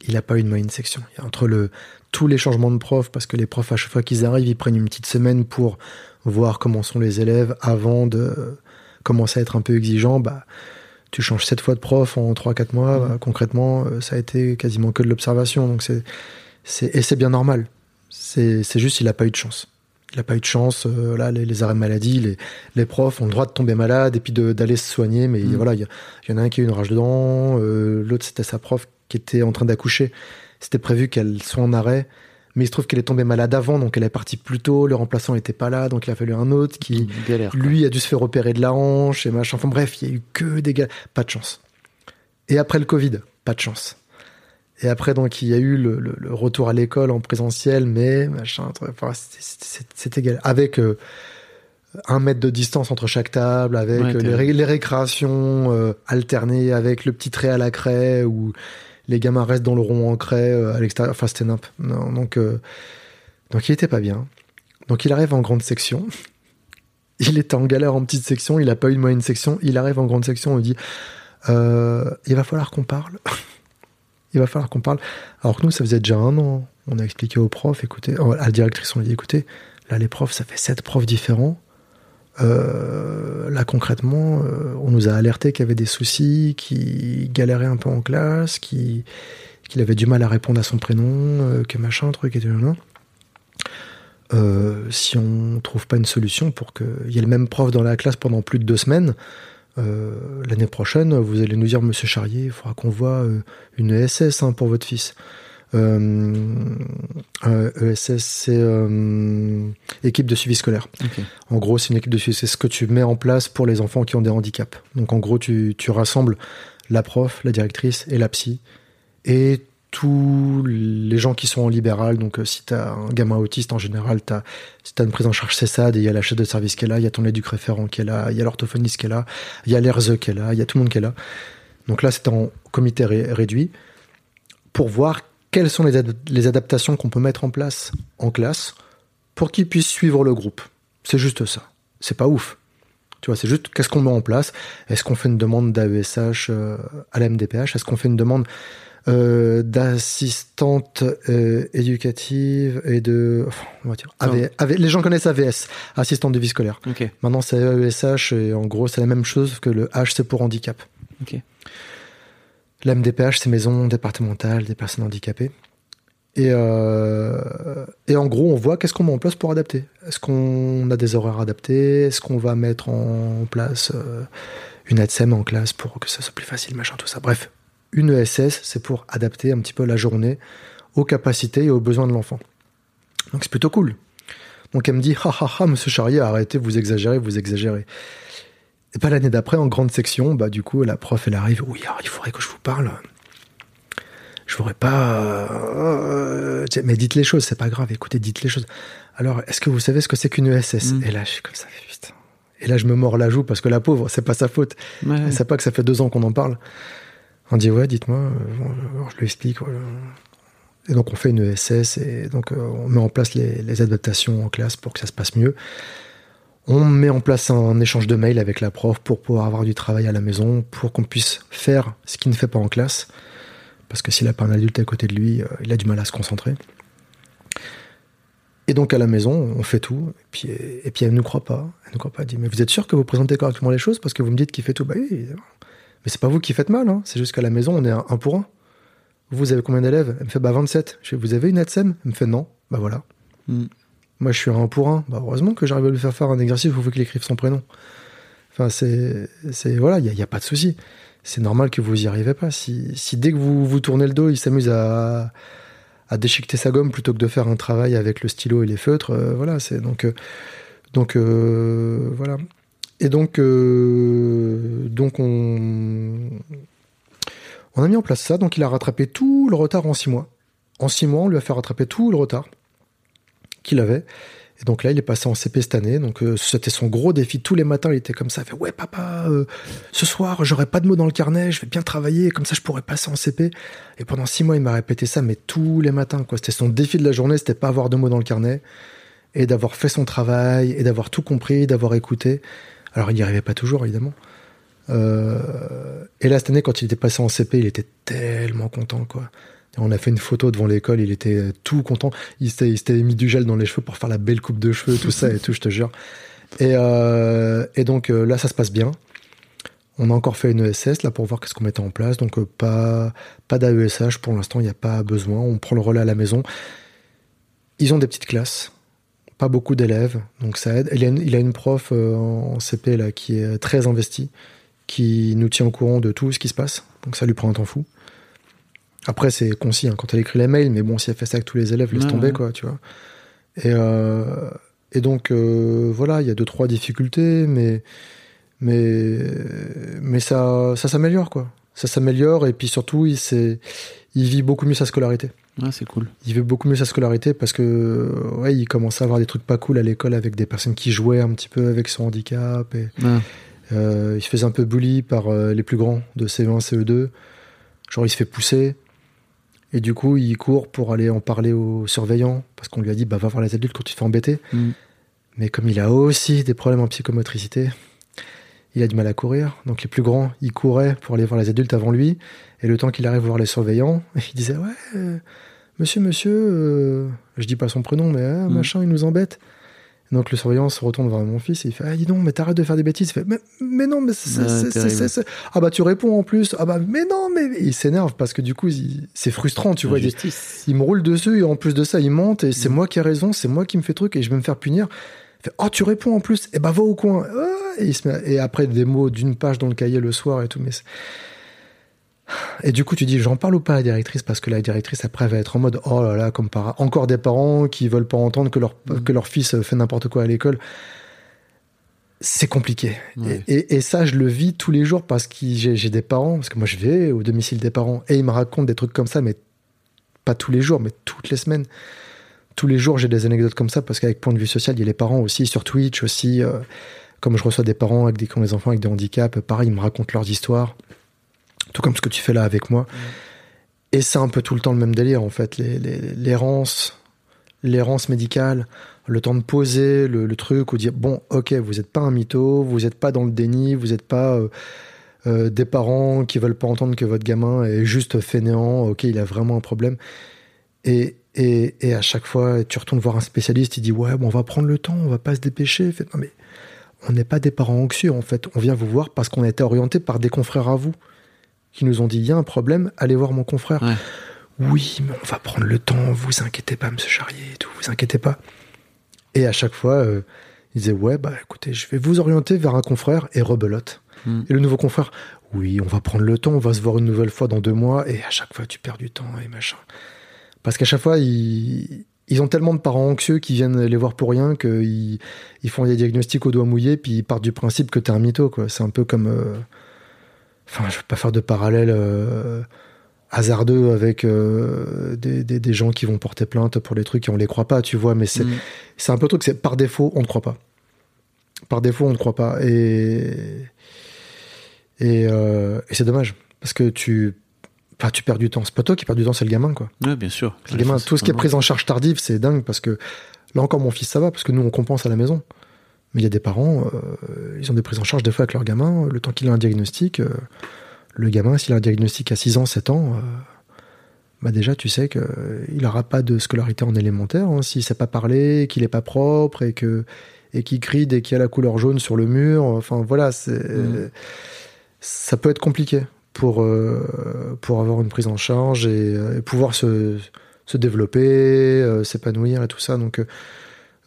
Il a pas eu une moyenne section. Et entre le, tous les changements de profs, parce que les profs, à chaque fois qu'ils arrivent, ils prennent une petite semaine pour voir comment sont les élèves avant de commencer à être un peu exigeant, bah, tu changes sept fois de prof en 3-4 mois, bah, concrètement, euh, ça a été quasiment que de l'observation. Donc c'est, et c'est bien normal. C'est, c'est juste, il a pas eu de chance. Il a pas eu de chance. euh, là, les, les arrêts maladie, les, les profs ont le droit de tomber malade et puis de- d'aller se soigner. Mais Mm. voilà, il y, en a un qui a eu une rage dedans, euh, l'autre c'était sa prof qui était en train d'accoucher. C'était prévu qu'elle soit en arrêt. Mais il se trouve qu'elle est tombée malade avant, donc elle est partie plus tôt, le remplaçant n'était pas là, donc il a fallu un autre qui, galère. lui a dû se faire opérer de la hanche et machin. Enfin bref, il y a eu que des gars. Pas de chance. Et après le Covid, pas de chance. Et après, donc, il y a eu le, le- le retour à l'école en présentiel, mais machin. Enfin, c'était égal. Avec euh, un mètre de distance entre chaque table, avec Ouais, euh, les, récréations euh, alternées, avec le petit trait à la craie où les gamins restent dans le rond en craie à l'extérieur. Enfin, c'était nimp. Non, donc, donc, il était pas bien. Donc, il arrive en grande section. [laughs] Il était en galère en petite section, il a pas eu de moyenne section. Il arrive en grande section, on lui dit il va falloir qu'on parle. [laughs] il va falloir qu'on parle. Alors que nous, ça faisait déjà un an. On a expliqué aux profs, écoutez, à la directrice, on lui dit écoutez, là, les profs, ça fait sept profs différents. Euh, là, concrètement, euh, on nous a alerté qu'il y avait des soucis, qu'il galérait un peu en classe, qu'il avait du mal à répondre à son prénom, euh, que machin, truc et tout. si on trouve pas une solution pour qu'il y ait le même prof dans la classe pendant plus de deux semaines, euh, l'année prochaine, vous allez nous dire, Monsieur Charrier, il faudra qu'on voit euh, une ESS hein, pour votre fils. Euh, euh, ESS, c'est équipe de suivi scolaire. En gros, c'est une équipe de suivi. C'est ce que tu mets en place pour les enfants qui ont des handicaps. Donc, en gros, tu, tu rassembles la prof, la directrice et la psy et tous les gens qui sont en libéral. Donc, euh, si tu as un gamin autiste, en général, t'as, si tu as une prise en charge CESAD, il y a la chef de service qui est là, il y a ton éduc référent qui est là, il y a l'orthophoniste qui est là, il y a l'ERZE qui est là, il y a tout le monde qui est là. Donc là, c'était en comité ré- réduit pour voir quelles sont les, les adaptations qu'on peut mettre en place en classe pour qu'ils puissent suivre le groupe. C'est juste ça. C'est pas ouf. Tu vois, c'est juste qu'est-ce qu'on met en place? Est-ce qu'on fait une demande d'AESH euh, à la MDPH Est-ce qu'on fait une demande euh, d'assistante euh, éducative et de. enfin, on va dire. AV- AV les gens connaissent AVS, assistante de vie scolaire. Maintenant, c'est AESH et en gros, c'est la même chose que le H, c'est pour handicap. Ok. La MDPH, c'est Maison départementale des personnes handicapées. Et, euh, et en gros, on voit qu'est-ce qu'on met en place pour adapter. Est-ce qu'on a des horaires adaptés? Est-ce qu'on va mettre en place euh, une ADSEM en classe pour que ça soit plus facile, machin, tout ça? Bref, une ESS, c'est pour adapter un petit peu la journée aux capacités et aux besoins de l'enfant. Donc c'est plutôt cool. Donc elle me dit, ha ha ha, monsieur Charrier, arrêtez, vous exagérez, vous exagérez. Et pas l'année d'après, en grande section, bah du coup, la prof, elle arrive, oui, alors, il faudrait que je vous parle. Je voudrais pas... euh, mais dites les choses, c'est pas grave, écoutez, dites les choses. Alors, est-ce que vous savez ce que c'est qu'une ESS Mm. Et là, je suis comme ça, putain. Et là, je me mords la joue parce que la pauvre, c'est pas sa faute. Ouais. Elle sait pas que ça fait deux ans qu'on en parle. On dit ouais, dites-moi. Euh, je lui explique. Et donc on fait une ESS et donc euh, on met en place les, adaptations en classe pour que ça se passe mieux. On met en place un échange de mails avec la prof pour pouvoir avoir du travail à la maison, pour qu'on puisse faire ce qu'il ne fait pas en classe. Parce que s'il n'a pas un adulte à côté de lui, euh, il a du mal à se concentrer. Et donc à la maison, on fait tout. Et puis, elle ne nous croit pas. Elle ne croit pas. Elle dit Mais vous êtes sûr que vous présentez correctement les choses parce que vous me dites qu'il fait tout? Bah oui. Mais c'est pas vous qui faites mal. Hein. C'est juste qu'à la maison, on est un, un pour un. Vous avez combien d'élèves? Elle me fait Bah 27. Je fais Vous avez une ADSEM Elle me fait Non. Bah voilà. Mm. Moi, je suis un pour un. Bah heureusement que j'arrive à lui faire faire un exercice où il faut qu'il écrive son prénom. Enfin, c'est. voilà, il n'y a, pas de souci. C'est normal que vous y arrivez pas. Si, si dès que vous vous tournez le dos, il s'amuse à à déchiqueter sa gomme plutôt que de faire un travail avec le stylo et les feutres. euh, voilà, c'est donc euh, donc euh, voilà. Et donc euh, on a mis en place ça. Donc il a rattrapé tout le retard en six mois. En six mois, on lui a fait rattraper tout le retard qu'il avait. Et donc là, il est passé en CP cette année. Donc euh, c'était son gros défi. Tous les matins, il était comme ça. Il fait ouais papa, euh, ce soir, j'aurai pas de mots dans le carnet. Je vais bien travailler. Comme ça, je pourrais passer en CP. Et pendant six mois, il m'a répété ça, mais tous les matins. C'était son défi de la journée. C'était pas avoir de mots dans le carnet et d'avoir fait son travail et d'avoir tout compris, d'avoir écouté. Alors il n'y arrivait pas toujours, évidemment. Euh, et là, cette année, quand il était passé en CP, il était tellement content, quoi. On a fait une photo devant l'école, il était tout content. Il s'était, mis du gel dans les cheveux pour faire la belle coupe de cheveux, tout ça et tout, je te jure. Et, euh, donc euh, là, ça se passe bien. On a encore fait une ESS là pour voir qu'est-ce qu'on mettait en place. Donc euh, pas pas d'AESH pour l'instant, il n'y a pas besoin. On prend le relais à la maison. Ils ont des petites classes, pas beaucoup d'élèves, donc ça aide. Il a une, il a une prof euh, en CP là qui est très investie, qui nous tient au courant de tout ce qui se passe. Donc ça lui prend un temps fou. Après, c'est concis hein, quand elle écrit les mails, mais bon, si elle fait ça avec tous les élèves, laisse tomber, ouais. quoi, tu vois. Et, euh, et donc, euh, voilà, il y a deux, trois difficultés, mais, mais, mais ça, ça s'améliore, quoi. Ça s'améliore, et puis surtout, il vit beaucoup mieux sa scolarité. Ah, c'est cool. Il vit beaucoup mieux sa scolarité parce que, ouais, il commençait à avoir des trucs pas cool à l'école avec des personnes qui jouaient un petit peu avec son handicap, et Ah. euh, il se faisait un peu bully par euh, les plus grands de CE1, CE2. Genre, il se fait pousser. Et du coup, il court pour aller en parler aux surveillants. Parce qu'on lui a dit, bah, va voir les adultes quand tu te fais embêter. Mm. Mais comme il a aussi des problèmes en psychomotricité, il a du mal à courir. Donc, les plus grands, ils couraient pour aller voir les adultes avant lui. Et le temps qu'il arrive voir les surveillants, [laughs] il disait, ouais, euh, monsieur, monsieur, euh, je dis pas son prénom, mais ah, Mm. machin, il nous embête. Donc le surveillant se retourne vers mon fils et il fait Ah, dis donc, mais t'arrêtes de faire des bêtises. Il fait Mais, mais non, mais c'est. Ah, c'est- Ah, bah tu réponds en plus. Ah, bah, mais non, mais. Il s'énerve parce que du coup, c'est frustrant, tu vois. Il me roule dessus et en plus de ça, il monte et c'est Mm. moi qui ai raison, c'est moi qui me fais truc et je vais me faire punir. Fait Oh, tu réponds en plus. Et bah, va au coin. Et, il se met- et après, des mots d'une page dans le cahier le soir et tout. Mais et du coup, tu dis, j'en parle ou pas à la directrice? Parce que la directrice après va être en mode, oh là là, comme par encore des parents qui veulent pas entendre que leur Mhm. que leur fils fait n'importe quoi à l'école. C'est compliqué. Ouais. Et, et- et ça, je le vis tous les jours parce que j'ai des parents, parce que moi je vais au domicile des parents et ils me racontent des trucs comme ça, mais pas tous les jours, mais toutes les semaines. Tous les jours, j'ai des anecdotes comme ça parce qu'avec point de vue social, il y a les parents aussi sur Twitch aussi. euh, comme je reçois des parents avec des, qui ont des enfants avec des handicaps, pareil, ils me racontent leurs histoires. Tout comme ce que tu fais là avec moi. Et c'est un peu tout le temps le même délire, en fait. Les- les- L'errance, l'errance médicale, le temps de poser le, le truc, ou dire, bon, ok, vous n'êtes pas un mytho, vous n'êtes pas dans le déni, vous n'êtes pas euh, euh, des parents qui veulent pas entendre que votre gamin est juste fainéant, ok, il a vraiment un problème. Et, et, et à chaque fois, tu retournes voir un spécialiste, il dit, ouais, bon, on va prendre le temps, on va pas se dépêcher. Fait, non, mais on n'est pas des parents anxieux, en fait. On vient vous voir parce qu'on a été orienté par des confrères à vous qui nous ont dit, il y a un problème, allez voir mon confrère. Ouais. Oui, mais on va prendre le temps, vous inquiétez pas, monsieur Charrier, et tout, vous inquiétez pas. Et à chaque fois, euh, il disait, ouais, bah écoutez, je vais vous orienter vers un confrère et rebelote. Mm. Et le nouveau confrère, oui, on va prendre le temps, on va se voir une nouvelle fois dans deux mois, et à chaque fois, tu perds du temps et machin. Parce qu'à chaque fois, ils, ils ont tellement de parents anxieux qui viennent les voir pour rien qu'ils ils font des diagnostics au doigt mouillé, puis ils partent du principe que t'es un mytho, quoi. C'est un peu comme. euh, Enfin, je veux pas faire de parallèle euh, hasardeux avec euh, des, des, des gens qui vont porter plainte pour les trucs et on les croit pas, tu vois, mais c'est Mm. c'est un peu le truc, c'est par défaut, on ne croit pas. Par défaut, on ne croit pas. Et, et, et c'est dommage. Parce que tu, enfin, tu perds du temps. C'est pas toi qui perds du temps, c'est le gamin, quoi. Ouais, bien sûr. Le gamin, tout ce qui est prise en charge tardive, c'est dingue parce que là encore, mon fils, ça va parce que nous, on compense à la maison. Mais il y a des parents, euh, ils ont des prises en charge des fois avec leur gamin. Le temps qu'il a un diagnostic, euh, le gamin, s'il a un diagnostic à 6 ans, 7 ans, euh, bah déjà, tu sais qu'il n'aura pas de scolarité en élémentaire. Hein, S'il ne sait pas parler, qu'il n'est pas propre et que et qui crie dès qu'il y a la couleur jaune sur le mur. Enfin, voilà, c'est Mm. ça peut être compliqué pour, euh, pour avoir une prise en charge et, euh, et pouvoir se, se développer, euh, s'épanouir et tout ça. Donc,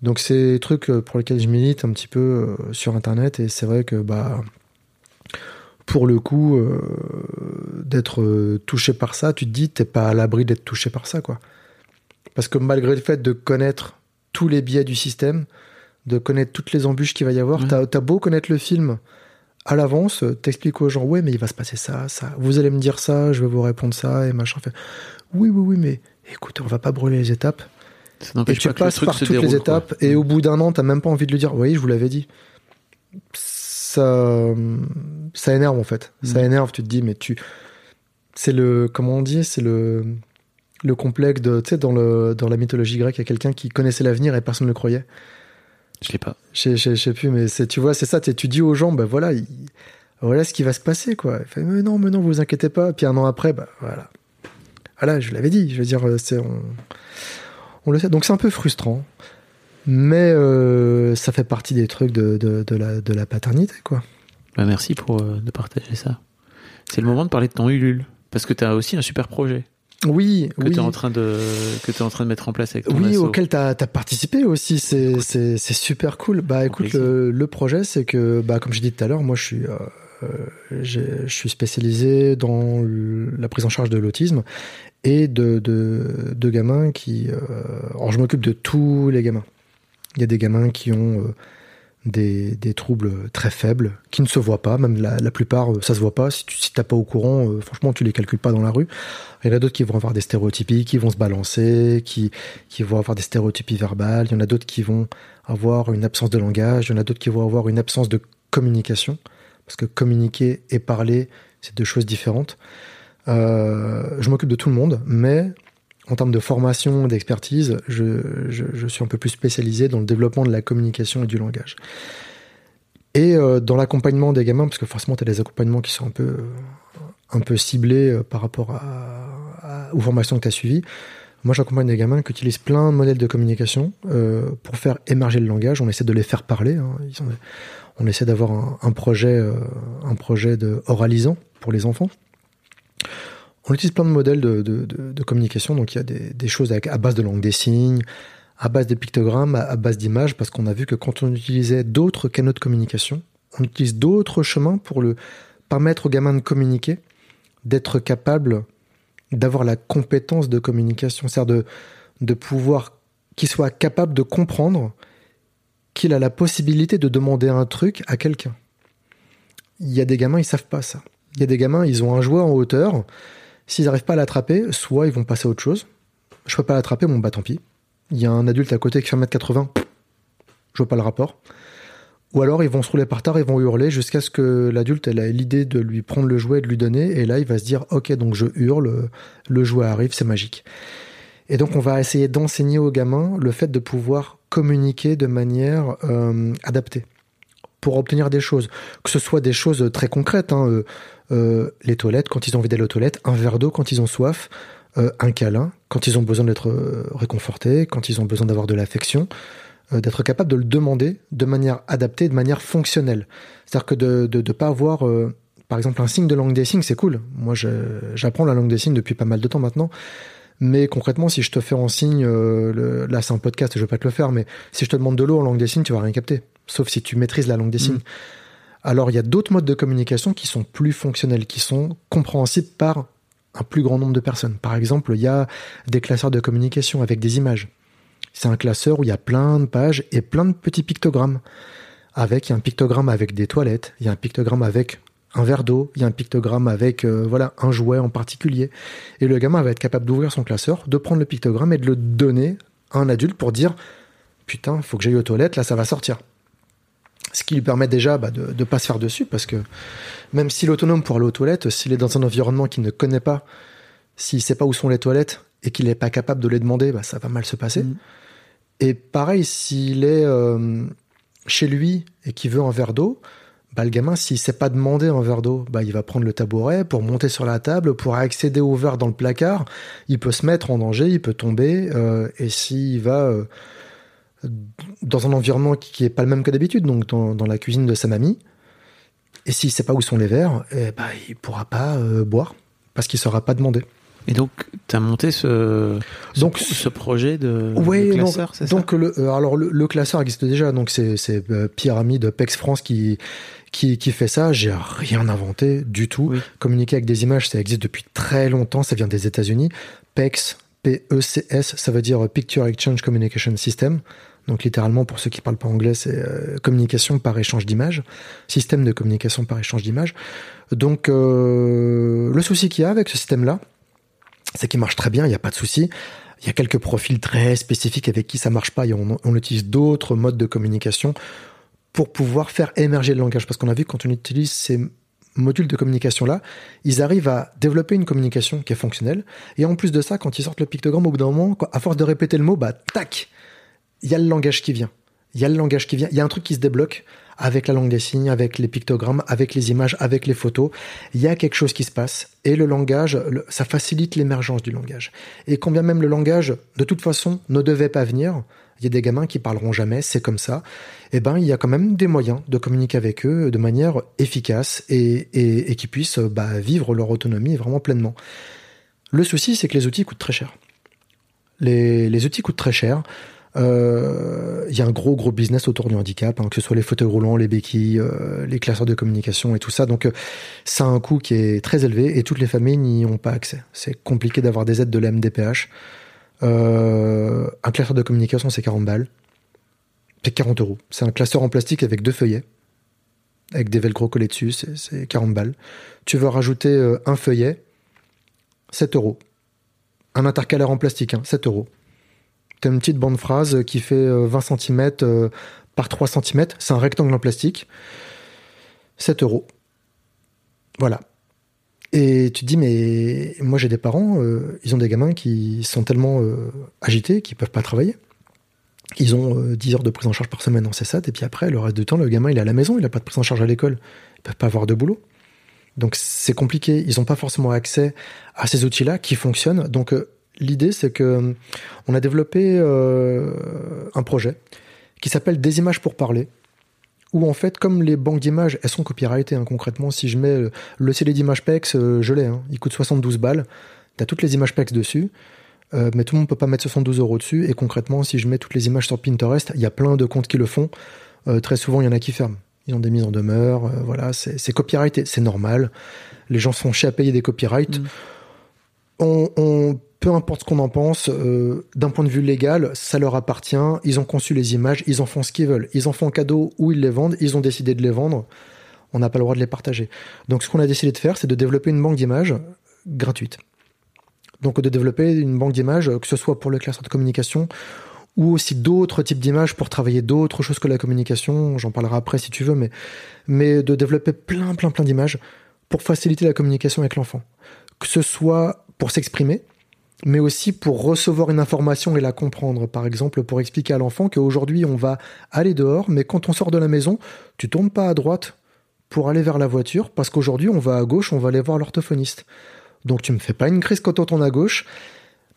donc c'est des trucs pour lesquels je milite un petit peu sur Internet et c'est vrai que bah pour le coup euh, d'être touché par ça, tu te dis t'es pas à l'abri d'être touché par ça quoi. Parce que malgré le fait de connaître tous les biais du système, de connaître toutes les embûches qu'il va y avoir, Ouais. t'as as beau connaître le film à l'avance, euh, t'expliques aux gens ouais mais il va se passer ça, ça. Vous allez me dire ça, je vais vous répondre ça et machin. Fait, oui oui oui mais écoute on va pas brûler les étapes. Ça Et tu pas passes par toutes les quoi. étapes, et au bout d'un an, t'as même pas envie de le dire. Oui, je vous l'avais dit. Ça, ça énerve en fait. Ça Mm. énerve. Tu te dis, mais tu, c'est le, comment on dit, c'est le, le complexe de, tu sais, dans le, dans la mythologie grecque, il y a quelqu'un qui connaissait l'avenir et personne ne le croyait. Je l'ai pas. Je sais- plus, mais tu vois, c'est ça. Tu dis aux gens, bah voilà, il- voilà ce qui va se passer, quoi. Il fait, mais non, mais non, vous inquiétez pas. Puis un an après, bah voilà. Voilà, je l'avais dit. Je veux dire, euh, c'est, on, on le sait. Donc c'est un peu frustrant, mais euh, ça fait partie des trucs de, de, de la, de la paternité, quoi. Bah, merci pour euh, de partager ça. C'est le moment de parler de ton Ulule. Parce que tu as aussi un super projet Oui, que oui. tu es, en train de que es en train de mettre en place avec ton Oui, auquel tu as, participé aussi, c'est c'est- c'est super cool. Bah écoute, le, le projet, c'est que, bah, comme j'ai dit tout à l'heure, moi je suis, euh, euh, je suis spécialisé dans la prise en charge de l'autisme et de, de, de gamins qui... euh, alors je m'occupe de tous les gamins. Il y a des gamins qui ont euh, des, des troubles très faibles, qui ne se voient pas, même la, plupart, euh, ça se voit pas. Si tu si pas au courant, euh, franchement, tu les calcules pas dans la rue. Il y en a d'autres qui vont avoir des stéréotypies, qui vont se balancer, qui, qui vont avoir des stéréotypies verbales. Il y en a d'autres qui vont avoir une absence de langage. Il y en a d'autres qui vont avoir une absence de communication. Parce que communiquer et parler, c'est deux choses différentes. Euh, je m'occupe de tout le monde, mais en termes de formation, d'expertise, je, suis un peu plus spécialisé dans le développement de la communication et du langage. Et euh, dans l'accompagnement des gamins, parce que forcément, tu as des accompagnements qui sont un peu, euh, un peu ciblés euh, par rapport à, aux formations que tu as suivies. Moi, j'accompagne des gamins qui utilisent plein de modèles de communication pour faire émerger le langage. On essaie de les faire parler. hein. On essaie d'avoir un, projet, un projet de oralisant pour les enfants. On utilise plein de modèles de, communication. Donc, il y a des, choses à base de langue des signes, à base de pictogrammes, à, base d'images, parce qu'on a vu que quand on utilisait d'autres canaux de communication, on utilise d'autres chemins pour le permettre aux gamins de communiquer, d'être capable d'avoir la compétence de communication, c'est-à-dire de, de pouvoir qu'il soit capable de comprendre qu'il a la possibilité de demander un truc à quelqu'un. Il y a des gamins, ils savent pas ça. Il y a des gamins, ils ont un jouet en hauteur. S'ils n'arrivent pas à l'attraper, soit ils vont passer à autre chose. Je peux pas l'attraper, bon bah tant pis. Il y a un adulte à côté qui fait 1m80, je vois pas le rapport. Ou alors ils vont se rouler par terre, ils vont hurler jusqu'à ce que l'adulte ait l'idée de lui prendre le jouet et de lui donner. Et là, il va se dire Ok, donc je hurle, le jouet arrive, c'est magique. Et donc, on va essayer d'enseigner aux gamins le fait de pouvoir communiquer de manière euh, adaptée pour obtenir des choses. Que ce soit des choses très concrètes, hein, euh, euh, les toilettes quand ils ont envie d'aller aux toilettes, un verre d'eau quand ils ont soif, euh, un câlin quand ils ont besoin d'être euh, réconfortés, quand ils ont besoin d'avoir de l'affection, euh, d'être capable de le demander de manière adaptée, de manière fonctionnelle. C'est-à-dire que de ne pas avoir, euh, par exemple, un signe de langue des signes, c'est cool. Moi, j'apprends la langue des signes depuis pas mal de temps maintenant. Mais concrètement, si je te fais en signe, euh, là c'est un podcast, je vais pas te le faire, mais si je te demande de l'eau en langue des signes, tu vas rien capter. Sauf si tu maîtrises la langue des signes. Alors il y a d'autres modes de communication qui sont plus fonctionnels, qui sont compréhensibles par un plus grand nombre de personnes. Par exemple, il y a des classeurs de communication avec des images. C'est un classeur où il y a plein de pages et plein de petits pictogrammes. Avec, il y a un pictogramme avec des toilettes, il y a un pictogramme avec un verre d'eau, il y a un pictogramme avec euh, voilà un jouet en particulier. Et le gamin va être capable d'ouvrir son classeur, de prendre le pictogramme et de le donner à un adulte pour dire putain, faut que j'aille aux toilettes, là ça va sortir. Ce qui lui permet déjà bah, de ne pas se faire dessus, parce que même s'il est autonome pour aller aux toilettes, s'il est dans un environnement qu'il ne connaît pas, s'il sait pas où sont les toilettes et qu'il n'est pas capable de les demander, bah, ça va mal se passer. Mhm. Et pareil, s'il est euh, chez lui et qu'il veut un verre d'eau, bah, le gamin, s'il sait pas demander un verre d'eau, bah, il va prendre le tabouret pour monter sur la table, pour accéder au verre dans le placard. Il peut se mettre en danger, il peut tomber. euh, et s'il va euh, dans un environnement qui, qui est pas le même que d'habitude, donc dans, dans la cuisine de sa mamie, et s'il sait pas où sont les verres, eh bah, il pourra pas euh, boire parce qu'il saura pas demander. Et donc, tu as monté ce, Donc, ce, ce projet de, Oui, de classeur, c'est ça? donc le, euh, alors le, le classeur existe déjà, donc c'est c'est euh, Pierre Ami de Pex France qui qui, qui fait ça. J'ai rien inventé du tout. Oui. Communiquer avec des images, ça existe depuis très longtemps. Ça vient des États-Unis. PEX, P-E-C-S, ça veut dire Picture Exchange Communication System. Donc littéralement, pour ceux qui parlent pas anglais, c'est euh, communication par échange d'images, système de communication par échange d'images. Donc euh, le souci qu'il y a avec ce système-là, c'est qu'il marche très bien, il n'y a pas de souci. Il y a quelques profils très spécifiques avec qui ça marche pas et on, on utilise d'autres modes de communication pour pouvoir faire émerger le langage. Parce qu'on a vu que quand on utilise ces modules de communication là, ils arrivent à développer une communication qui est fonctionnelle. Et en plus de ça, quand ils sortent le pictogramme, au bout d'un moment, à force de répéter le mot, bah tac, il y a le langage qui vient. Il y a le langage qui vient. Il y a un truc qui se débloque avec la langue des signes, avec les pictogrammes, avec les images, avec les photos. Il y a quelque chose qui se passe. Et le langage, ça facilite l'émergence du langage. Et quand bien même le langage, de toute façon, ne devait pas venir, il y a des gamins qui parleront jamais, c'est comme ça. Eh ben, il y a quand même des moyens de communiquer avec eux de manière efficace et, et, et qui puissent bah, vivre leur autonomie vraiment pleinement. Le souci, c'est que les outils coûtent très cher. Les, les outils coûtent très cher. Euh, Il y a un gros gros business autour du handicap, hein, que ce soit les fauteuils roulants, les béquilles, euh, les classeurs de communication et tout ça. Donc, euh, ça a un coût qui est très élevé et toutes les familles n'y ont pas accès. C'est compliqué d'avoir des aides de la MDPH. Euh, un classeur de communication, c'est 40 balles. C'est 40 euros. C'est un classeur en plastique avec deux feuillets, avec des velcro collés dessus, c'est- c'est 40 balles. Tu veux rajouter euh, un feuillet, 7 euros. Un intercalaire en plastique, hein, 7 euros. T'as une petite bande phrase qui fait euh, 20 cm par 3 cm. C'est un rectangle en plastique. 7 euros. Voilà. Et tu te dis, mais moi j'ai des parents, euh, ils ont des gamins qui sont tellement euh, agités qu'ils peuvent pas travailler. Ils ont euh, 10 heures de prise en charge par semaine en CESAT, et puis après, le reste du temps, le gamin il est à la maison, il a pas de prise en charge à l'école. Ils peuvent pas avoir de boulot. Donc c'est compliqué. Ils n'ont pas forcément accès à ces outils-là qui fonctionnent. Donc euh, l'idée, c'est que euh, on a développé euh, un projet qui s'appelle Des images pour parler, où en fait, comme les banques d'images, elles sont copyrightées hein, concrètement. Si je mets euh, le CD d'images PEX, euh, je l'ai. hein. il coûte 72 balles. T'as toutes les images PEX dessus. Euh, mais tout le monde peut pas mettre 72 euros dessus. Et concrètement, si je mets toutes les images sur Pinterest, il y a plein de comptes qui le font. Très souvent, il y en a qui ferment. Ils ont des mises en demeure. voilà, c'est copyrighté, c'est normal. Les gens se font chier à payer des copyrights. Mm. On, on- peu importe ce qu'on en pense, euh, d'un point de vue légal, ça leur appartient. Ils ont conçu les images, ils en font ce qu'ils veulent. Ils en font cadeau ou ils les vendent. Ils ont décidé de les vendre. On n'a pas le droit de les partager. Donc, ce qu'on a décidé de faire, c'est de développer une banque d'images gratuite. Donc, de développer une banque d'images, que ce soit pour le classeur de communication ou aussi d'autres types d'images pour travailler d'autres choses que la communication. J'en parlerai après si tu veux, mais, mais de développer plein, plein, plein d'images pour faciliter la communication avec l'enfant. Que ce soit pour s'exprimer, mais aussi pour recevoir une information et la comprendre. Par exemple, pour expliquer à l'enfant qu'aujourd'hui, on va aller dehors, mais quand on sort de la maison, tu tournes pas à droite pour aller vers la voiture, parce qu'aujourd'hui, on va à gauche, on va aller voir l'orthophoniste. Donc, tu me fais pas une crise quand on tourne à gauche,